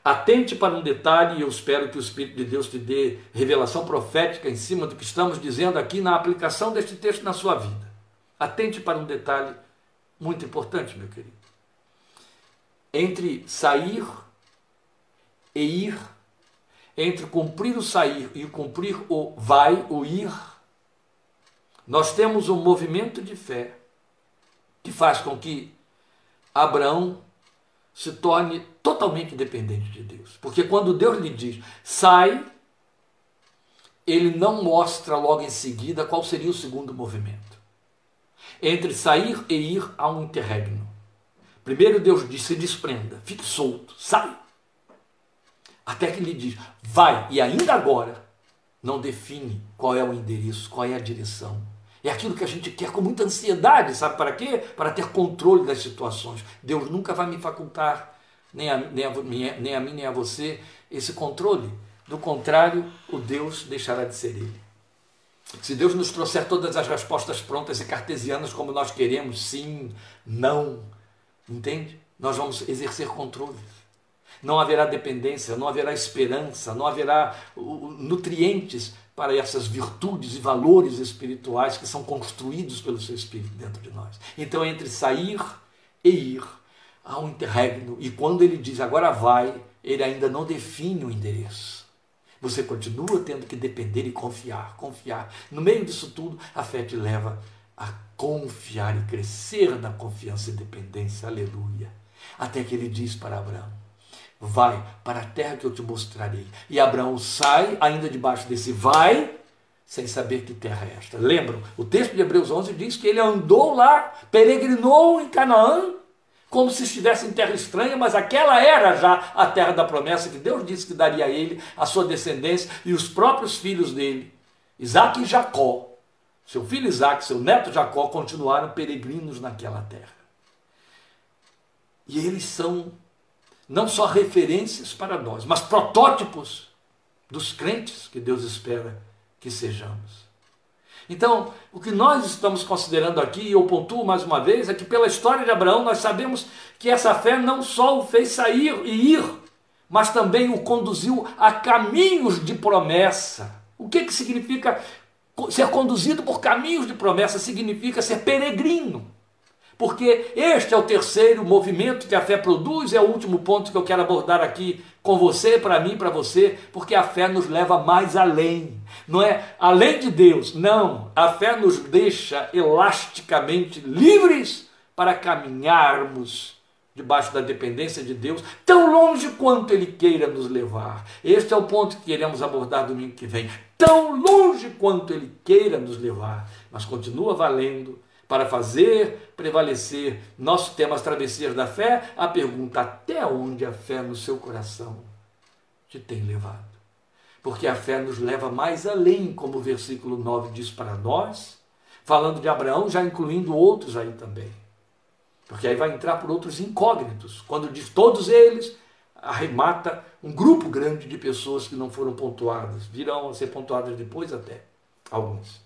Atente para um detalhe e eu espero que o Espírito de Deus te dê revelação profética em cima do que estamos dizendo aqui na aplicação deste texto na sua vida. Atente para um detalhe muito importante, meu querido. Entre sair e ir, entre cumprir o sair e cumprir o vai, o ir, nós temos um movimento de fé que faz com que Abraão se torne totalmente dependente de Deus. Porque quando Deus lhe diz, sai, ele não mostra logo em seguida qual seria o segundo movimento. Entre sair e ir há um interregno. Primeiro Deus diz, se desprenda, fique solto, sai. Até que ele diz, vai, e ainda agora não define qual é o endereço, qual é a direção. É aquilo que a gente quer com muita ansiedade, sabe para quê? Para ter controle das situações. Deus nunca vai me facultar, nem a, nem a, nem a mim, nem a você, esse controle. Do contrário, o Deus deixará de ser Ele. Se Deus nos trouxer todas as respostas prontas e cartesianas como nós queremos, sim, não, entende? Nós vamos exercer controle. Não haverá dependência, não haverá esperança, não haverá nutrientes para essas virtudes e valores espirituais que são construídos pelo seu Espírito dentro de nós. Então, entre sair e ir, há um interregno, e quando ele diz agora vai, ele ainda não define o endereço. Você continua tendo que depender e confiar, confiar. No meio disso tudo, a fé te leva a confiar e crescer na confiança e dependência. Aleluia. Até que ele diz para Abraão: vai para a terra que eu te mostrarei. E Abraão sai, ainda debaixo desse vai, sem saber que terra é esta. Lembram? O texto de Hebreus 11 diz que ele andou lá, peregrinou em Canaã, como se estivesse em terra estranha, mas aquela era já a terra da promessa que Deus disse que daria a ele, a sua descendência e os próprios filhos dele, Isaac e Jacó. Seu filho Isaac, seu neto Jacó continuaram peregrinos naquela terra. E eles são não só referências para nós, mas protótipos dos crentes que Deus espera que sejamos. Então, o que nós estamos considerando aqui, e eu pontuo mais uma vez, é que pela história de Abraão nós sabemos que essa fé não só o fez sair e ir, mas também o conduziu a caminhos de promessa. O que, que significa ser conduzido por caminhos de promessa? Significa ser peregrino. Porque este é o terceiro movimento que a fé produz, é o último ponto que eu quero abordar aqui com você, para mim, para você, porque a fé nos leva mais além. Não é além de Deus, não. A fé nos deixa elasticamente livres para caminharmos debaixo da dependência de Deus, tão longe quanto Ele queira nos levar. Este é o ponto que queremos abordar domingo que vem. Tão longe quanto Ele queira nos levar, mas continua valendo para fazer prevalecer nosso tema As Travessias da Fé, a pergunta: até onde a fé no seu coração te tem levado? Porque a fé nos leva mais além, como o versículo 9 diz para nós, falando de Abraão, já incluindo outros aí também. Porque aí vai entrar por outros incógnitos. Quando diz todos eles, arremata um grupo grande de pessoas que não foram pontuadas, virão a ser pontuadas depois até, alguns.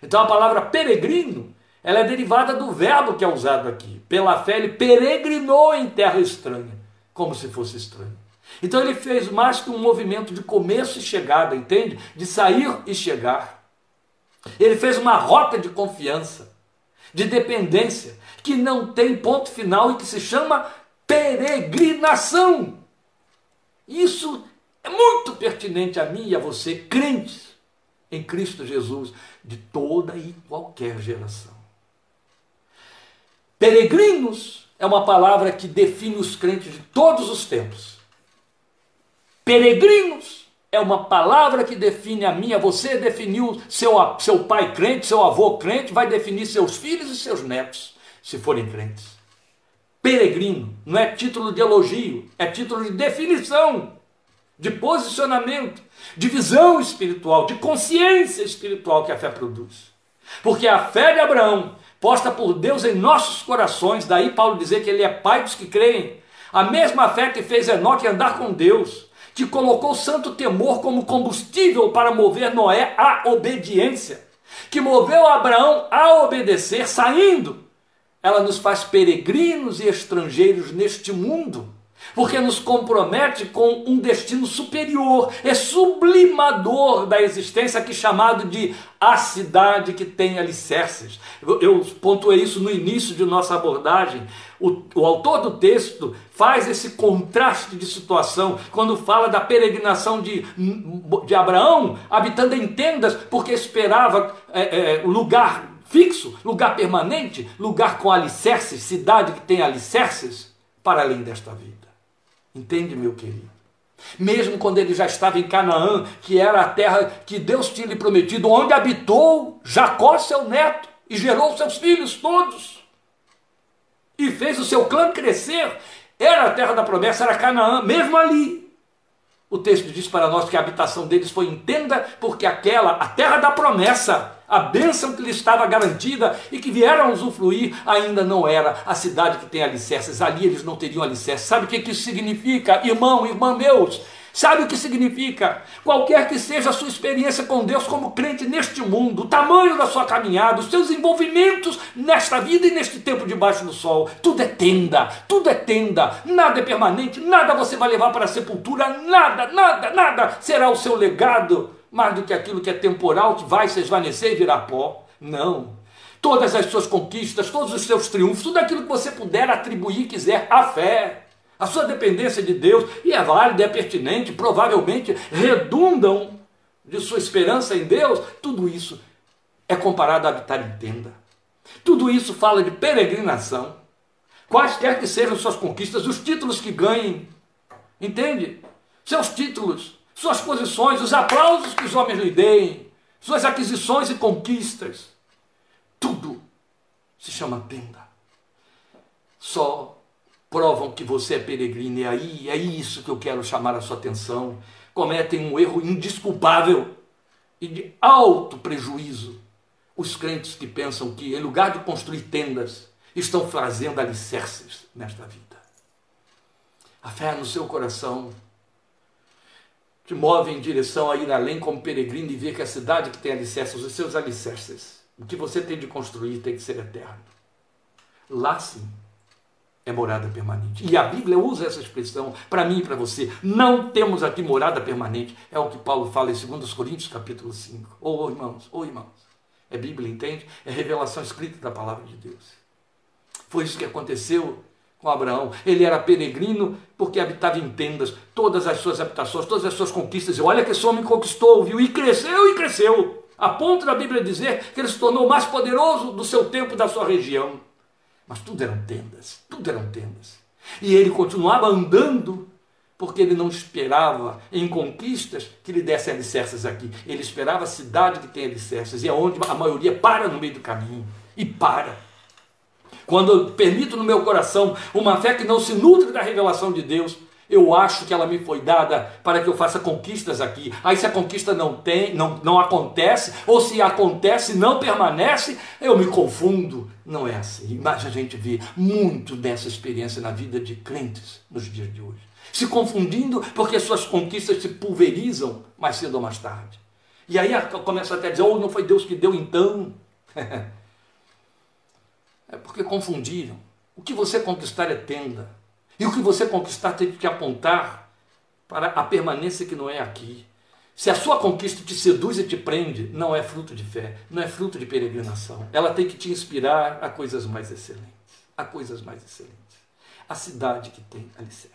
Então a palavra peregrino ela é derivada do verbo que é usado aqui. Pela fé ele peregrinou em terra estranha, como se fosse estranho. Então ele fez mais que um movimento de começo e chegada, entende? De sair e chegar. Ele fez uma rota de confiança, de dependência, que não tem ponto final e que se chama peregrinação. Isso é muito pertinente a mim e a você, crentes em Cristo Jesus, de toda e qualquer geração. Peregrinos é uma palavra que define os crentes de todos os tempos. Peregrinos é uma palavra que define a minha. Você definiu seu, seu pai crente, seu avô crente, vai definir seus filhos e seus netos, se forem crentes. Peregrino não é título de elogio, é título de definição, de posicionamento, de visão espiritual, de consciência espiritual que a fé produz. Porque a fé de Abraão posta por Deus em nossos corações. Daí Paulo dizer que ele é pai dos que creem. A mesma fé que fez Enoque andar com Deus, que colocou santo temor como combustível para mover Noé à obediência, que moveu Abraão a obedecer, saindo. Ela nos faz peregrinos e estrangeiros neste mundo porque nos compromete com um destino superior, é sublimador da existência, aqui chamado de a cidade que tem alicerces. Eu, eu pontuei isso no início de nossa abordagem. O, o autor do texto faz esse contraste de situação quando fala da peregrinação de, de Abraão, habitando em tendas, porque esperava é, é, lugar fixo, lugar permanente, lugar com alicerces, cidade que tem alicerces para além desta vida. Entende, meu querido? Mesmo quando ele já estava em Canaã, que era a terra que Deus tinha lhe prometido, onde habitou Jacó, seu neto, e gerou seus filhos todos, e fez o seu clã crescer, era a terra da promessa, era Canaã, mesmo ali. O texto diz para nós que a habitação deles foi em tenda, porque aquela, a terra da promessa, a bênção que lhe estava garantida e que vieram usufruir ainda não era a cidade que tem alicerces. Ali eles não teriam alicerces. Sabe o que isso significa, irmão, irmã meus? Sabe o que significa? Qualquer que seja a sua experiência com Deus como crente neste mundo, o tamanho da sua caminhada, os seus envolvimentos nesta vida e neste tempo debaixo do sol, tudo é tenda, tudo é tenda, nada é permanente, nada você vai levar para a sepultura, nada, nada, nada será o seu legado mais do que aquilo que é temporal, que vai se esvanecer e virar pó. Não. Todas as suas conquistas, todos os seus triunfos, tudo aquilo que você puder atribuir, quiser, à fé, a sua dependência de Deus, e é válido, é pertinente, provavelmente redundam de sua esperança em Deus, tudo isso é comparado a habitar em tenda. Tudo isso fala de peregrinação. Quaisquer que sejam suas conquistas, os títulos que ganhem, entende? Seus títulos, suas posições, os aplausos que os homens lhe deem, suas aquisições e conquistas, tudo se chama tenda. Só provam que você é peregrino, e aí é isso que eu quero chamar a sua atenção. Cometem um erro indisculpável e de alto prejuízo os crentes que pensam que, em lugar de construir tendas, estão fazendo alicerces nesta vida. A fé no seu coração te move em direção a ir além como peregrino e ver que a cidade que tem alicerces, os seus alicerces, o que você tem de construir tem que ser eterno. Lá sim é morada permanente. E a Bíblia usa essa expressão para mim e para você. Não temos aqui morada permanente. É o que Paulo fala em 2 Coríntios capítulo 5. Ô oh, irmãos, ô oh, irmãos. É Bíblia, entende? É revelação escrita da palavra de Deus. Foi isso que aconteceu com Abraão. Ele era peregrino porque habitava em tendas, todas as suas habitações, todas as suas conquistas. E olha que esse homem conquistou, viu? E cresceu e cresceu. A ponto da Bíblia dizer que ele se tornou o mais poderoso do seu tempo, da sua região. Mas tudo eram tendas, tudo eram tendas. E ele continuava andando porque ele não esperava em conquistas que lhe dessem alicerces aqui. Ele esperava a cidade que tem alicerces, e é onde a maioria para no meio do caminho. E para. Quando eu permito no meu coração uma fé que não se nutre da revelação de Deus, eu acho que ela me foi dada para que eu faça conquistas aqui. Aí se a conquista não tem, não, não acontece, ou se acontece não permanece, eu me confundo. Não é assim. Mas a gente vê muito dessa experiência na vida de crentes nos dias de hoje. Se confundindo porque suas conquistas se pulverizam mais cedo ou mais tarde. E aí começa até a dizer, oh, não foi Deus que deu então. É porque confundiram. O que você conquistar é tenda. E o que você conquistar tem que apontar para a permanência que não é aqui. Se a sua conquista te seduz e te prende, não é fruto de fé, não é fruto de peregrinação. Ela tem que te inspirar a coisas mais excelentes. A coisas mais excelentes. A cidade que tem alicerces.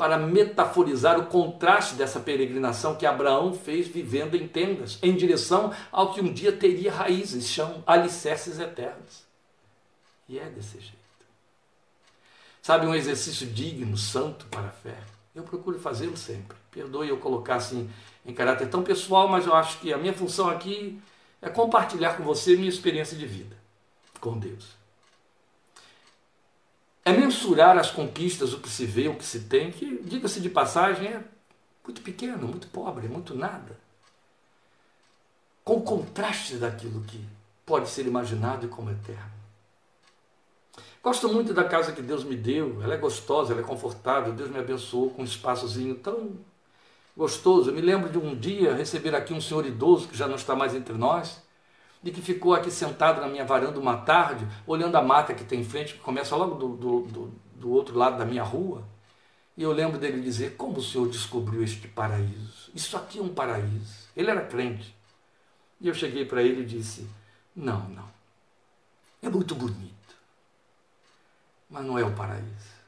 Para metaforizar o contraste dessa peregrinação que Abraão fez vivendo em tendas, em direção ao que um dia teria raízes, chão, alicerces eternos. E é desse jeito. Sabe, um exercício digno, santo para a fé. Eu procuro fazê-lo sempre. Perdoe eu colocar assim em caráter tão pessoal, mas eu acho que a minha função aqui é compartilhar com você minha experiência de vida com Deus. É mensurar as conquistas, o que se vê, o que se tem, que, diga-se de passagem, é muito pequeno, muito pobre, muito nada. Com o contraste daquilo que pode ser imaginado como eterno. Gosto muito da casa que Deus me deu, ela é gostosa, ela é confortável, Deus me abençoou com um espaçozinho tão gostoso. Eu me lembro de um dia receber aqui um senhor idoso que já não está mais entre nós, e que ficou aqui sentado na minha varanda uma tarde, olhando a mata que tem em frente, que começa logo do, do, do, do outro lado da minha rua. E eu lembro dele dizer: Como o senhor descobriu este paraíso? Isso aqui é um paraíso. Ele era crente. E eu cheguei para ele e disse: Não, não. É muito bonito mas não é o paraíso.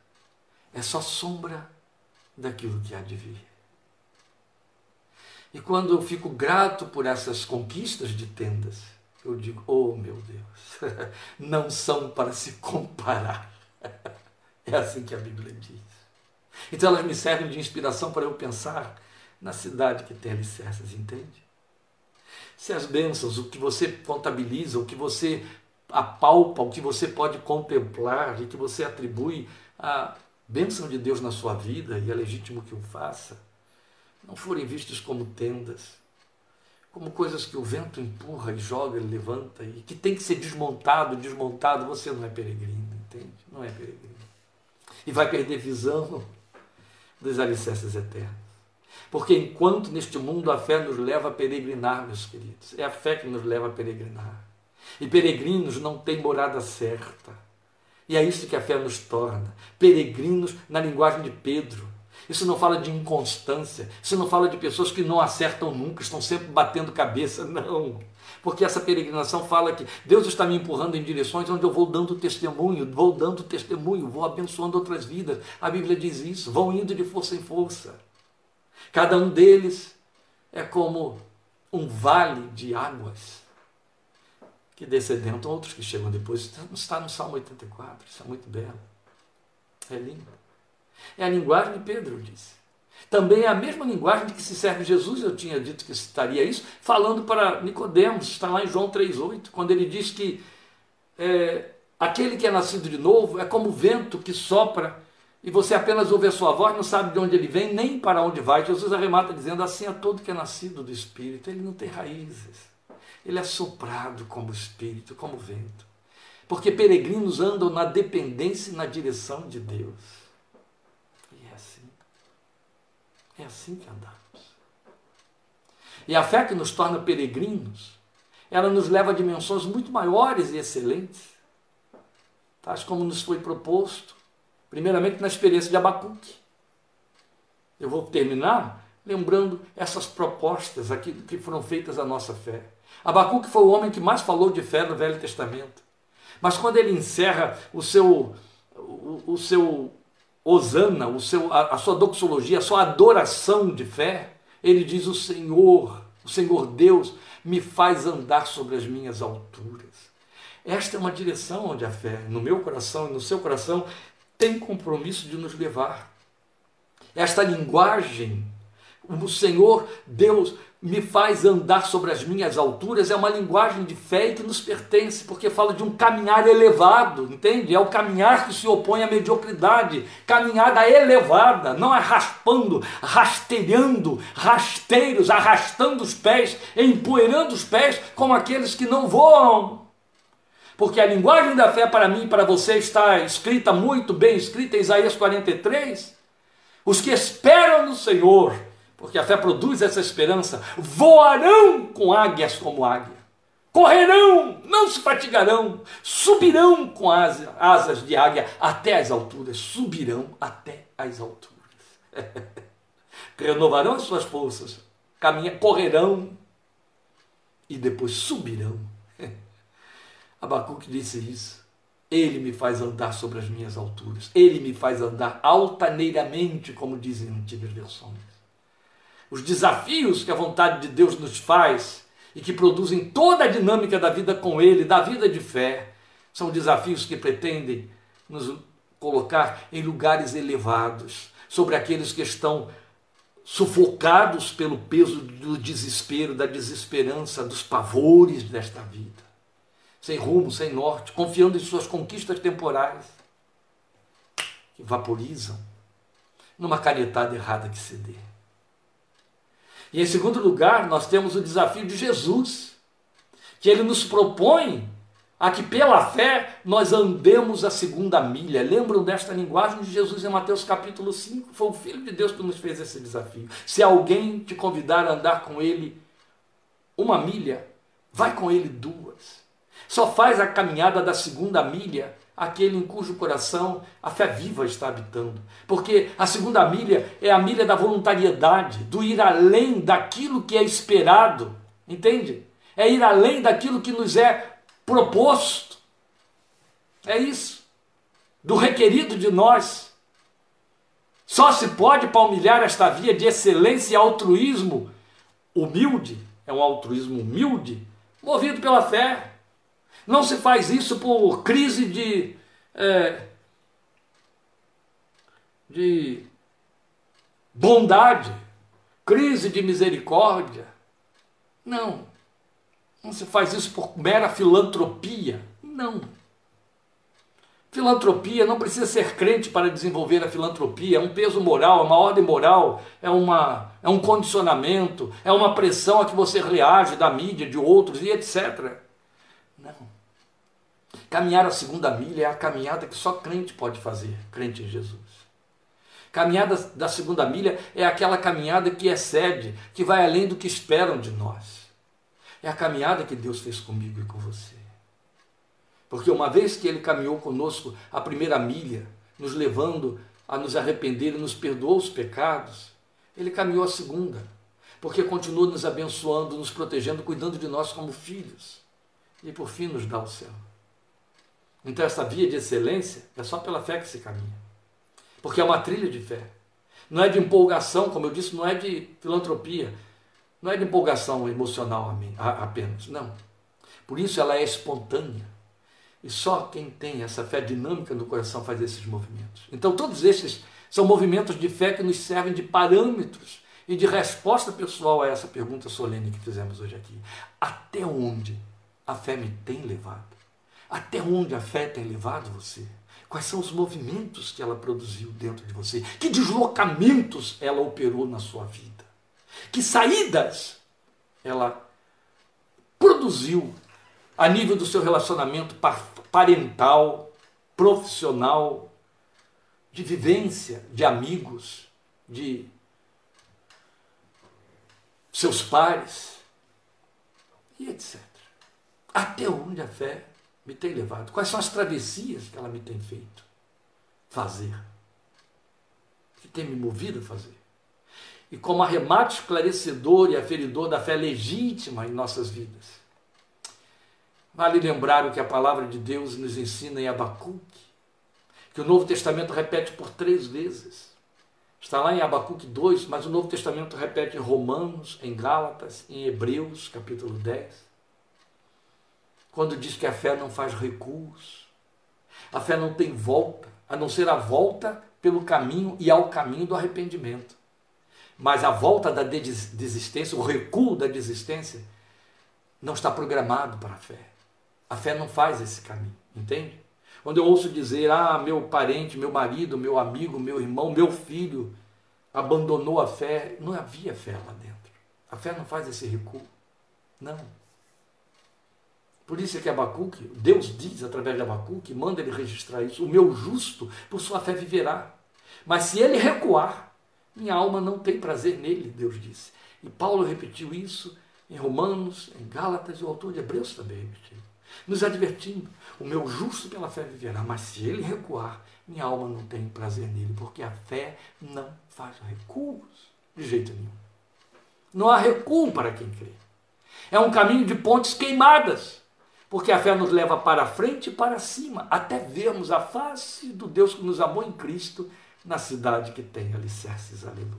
É só sombra daquilo que há de vir. E quando eu fico grato por essas conquistas de tendas, eu digo: Oh meu Deus, não são para se comparar. É assim que a Bíblia diz. Então elas me servem de inspiração para eu pensar na cidade que tem alicerces, entende? Se as bênçãos, o que você contabiliza, o que você apalpa, o que você pode contemplar e que você atribui a bênção de Deus na sua vida, e é legítimo que o faça, não forem vistos como tendas, como coisas que o vento empurra e joga e levanta, e que tem que ser desmontado, desmontado, você não é peregrino, entende? Não é peregrino. E vai perder visão dos alicerces eternos. Porque enquanto neste mundo a fé nos leva a peregrinar, meus queridos, é a fé que nos leva a peregrinar. E peregrinos não têm morada certa. E é isso que a fé nos torna. Peregrinos na linguagem de Pedro. Isso não fala de inconstância, isso não fala de pessoas que não acertam nunca, estão sempre batendo cabeça, não. Porque essa peregrinação fala que Deus está me empurrando em direções onde eu vou dando testemunho, vou dando testemunho, vou abençoando outras vidas. A Bíblia diz isso, vão indo de força em força. Cada um deles é como um vale de águas que descedentam, outros que chegam depois. Está no Salmo 84, isso é muito belo. É lindo. É a linguagem de Pedro, disse. Também é a mesma linguagem de que se serve Jesus, eu tinha dito que citaria isso, falando para Nicodemos, está lá em João 3,8, quando ele diz que é, aquele que é nascido de novo é como o vento que sopra e você apenas ouve a sua voz, não sabe de onde ele vem, nem para onde vai. Jesus arremata dizendo assim a todo que é nascido do Espírito, ele não tem raízes ele é soprado como espírito, como vento. Porque peregrinos andam na dependência e na direção de Deus. E é assim. É assim que andamos. E a fé que nos torna peregrinos, ela nos leva a dimensões muito maiores e excelentes, tais como nos foi proposto, primeiramente na experiência de Abacuque. Eu vou terminar lembrando essas propostas aqui que foram feitas à nossa fé. Abacuque foi o homem que mais falou de fé no Velho Testamento. Mas quando ele encerra o seu, o, o seu Osana, o seu, a, a sua doxologia, a sua adoração de fé, ele diz: O Senhor, o Senhor Deus, me faz andar sobre as minhas alturas. Esta é uma direção onde a fé, no meu coração e no seu coração, tem compromisso de nos levar. Esta linguagem, o Senhor Deus me faz andar sobre as minhas alturas, é uma linguagem de fé que nos pertence, porque fala de um caminhar elevado, entende? É o caminhar que se opõe à mediocridade, caminhada elevada, não é raspando, rasteirando, rasteiros, arrastando os pés, empoeirando os pés, como aqueles que não voam. Porque a linguagem da fé para mim e para você está escrita muito bem, escrita em Isaías 43. Os que esperam no Senhor, porque a fé produz essa esperança, voarão com águias como águia, correrão, não se fatigarão, subirão com as asas de águia até as alturas, subirão até as alturas. Renovarão as suas forças, caminham, correrão e depois subirão. Abacuque disse isso. Ele me faz andar sobre as minhas alturas. Ele me faz andar altaneiramente, como dizem antigas versões os desafios que a vontade de Deus nos faz e que produzem toda a dinâmica da vida com Ele, da vida de fé, são desafios que pretendem nos colocar em lugares elevados, sobre aqueles que estão sufocados pelo peso do desespero, da desesperança, dos pavores desta vida, sem rumo, sem norte, confiando em suas conquistas temporais, que vaporizam numa canetada errada que se dê. E em segundo lugar, nós temos o desafio de Jesus, que ele nos propõe a que pela fé nós andemos a segunda milha. Lembram desta linguagem de Jesus em Mateus capítulo 5? Foi o Filho de Deus que nos fez esse desafio. Se alguém te convidar a andar com ele uma milha, vai com ele duas. Só faz a caminhada da segunda milha aquele em cujo coração a fé viva está habitando. Porque a segunda milha é a milha da voluntariedade, do ir além daquilo que é esperado, entende? É ir além daquilo que nos é proposto. É isso. Do requerido de nós. Só se pode palmilhar esta via de excelência e altruísmo humilde, é um altruísmo humilde, movido pela fé, não se faz isso por crise de, é, de bondade, crise de misericórdia. Não. Não se faz isso por mera filantropia. Não. Filantropia não precisa ser crente para desenvolver a filantropia, é um peso moral, é uma ordem moral, é, uma, é um condicionamento, é uma pressão a que você reage da mídia, de outros e etc. Não. Caminhar a segunda milha é a caminhada que só crente pode fazer, crente em Jesus. Caminhada da segunda milha é aquela caminhada que excede, que vai além do que esperam de nós. É a caminhada que Deus fez comigo e com você. Porque uma vez que Ele caminhou conosco a primeira milha, nos levando a nos arrepender e nos perdoou os pecados, Ele caminhou a segunda, porque continua nos abençoando, nos protegendo, cuidando de nós como filhos. E por fim nos dá o céu. Então, essa via de excelência é só pela fé que se caminha. Porque é uma trilha de fé. Não é de empolgação, como eu disse, não é de filantropia. Não é de empolgação emocional apenas. Não. Por isso ela é espontânea. E só quem tem essa fé dinâmica no coração faz esses movimentos. Então, todos esses são movimentos de fé que nos servem de parâmetros e de resposta pessoal a essa pergunta solene que fizemos hoje aqui. Até onde a fé me tem levado? Até onde a fé tem levado você? Quais são os movimentos que ela produziu dentro de você? Que deslocamentos ela operou na sua vida? Que saídas ela produziu a nível do seu relacionamento parental, profissional, de vivência, de amigos, de seus pares e etc. Até onde a fé me tem levado? Quais são as travessias que ela me tem feito fazer? Que tem me movido a fazer? E como arremate esclarecedor e aferidor da fé legítima em nossas vidas, Vale lembrar o que a palavra de Deus nos ensina em Abacuque, que o Novo Testamento repete por três vezes. Está lá em Abacuque 2, mas o Novo Testamento repete em Romanos, em Gálatas, em Hebreus, capítulo 10. Quando diz que a fé não faz recuos, a fé não tem volta, a não ser a volta pelo caminho e ao caminho do arrependimento. Mas a volta da desistência, o recuo da desistência, não está programado para a fé. A fé não faz esse caminho, entende? Quando eu ouço dizer, ah, meu parente, meu marido, meu amigo, meu irmão, meu filho abandonou a fé, não havia fé lá dentro. A fé não faz esse recuo. Não. Por isso é que Abacuque, Deus diz através de Abacuque, manda ele registrar isso: o meu justo por sua fé viverá. Mas se ele recuar, minha alma não tem prazer nele, Deus disse. E Paulo repetiu isso em Romanos, em Gálatas, e o autor de Hebreus também repetiu. Nos advertindo: o meu justo pela fé viverá, mas se ele recuar, minha alma não tem prazer nele, porque a fé não faz recuos de jeito nenhum. Não há recuo para quem crê. É um caminho de pontes queimadas, porque a fé nos leva para frente e para cima, até vermos a face do Deus que nos amou em Cristo na cidade que tem alicerces. Aleluia.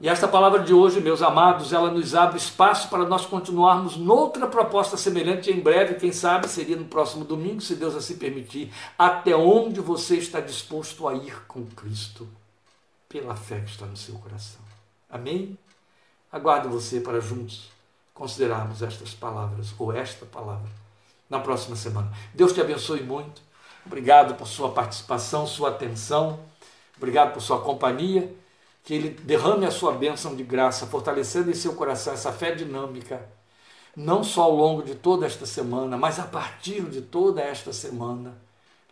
E esta palavra de hoje, meus amados, ela nos abre espaço para nós continuarmos noutra proposta semelhante em breve, quem sabe seria no próximo domingo, se Deus assim permitir, até onde você está disposto a ir com Cristo, pela fé que está no seu coração. Amém? Aguardo você para juntos considerarmos estas palavras, ou esta palavra, na próxima semana. Deus te abençoe muito. Obrigado por sua participação, sua atenção. Obrigado por sua companhia que Ele derrame a sua bênção de graça, fortalecendo em seu coração essa fé dinâmica, não só ao longo de toda esta semana, mas a partir de toda esta semana,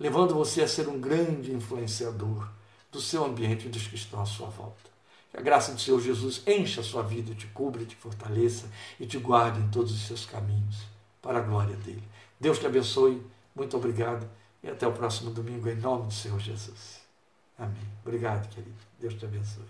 levando você a ser um grande influenciador do seu ambiente e dos que estão à sua volta. Que a graça do Senhor Jesus encha a sua vida, te cubra, te fortaleça e te guarde em todos os seus caminhos, para a glória dele. Deus te abençoe, muito obrigado e até o próximo domingo, em nome do Senhor Jesus. Amém. Obrigado, querido. Deus te abençoe.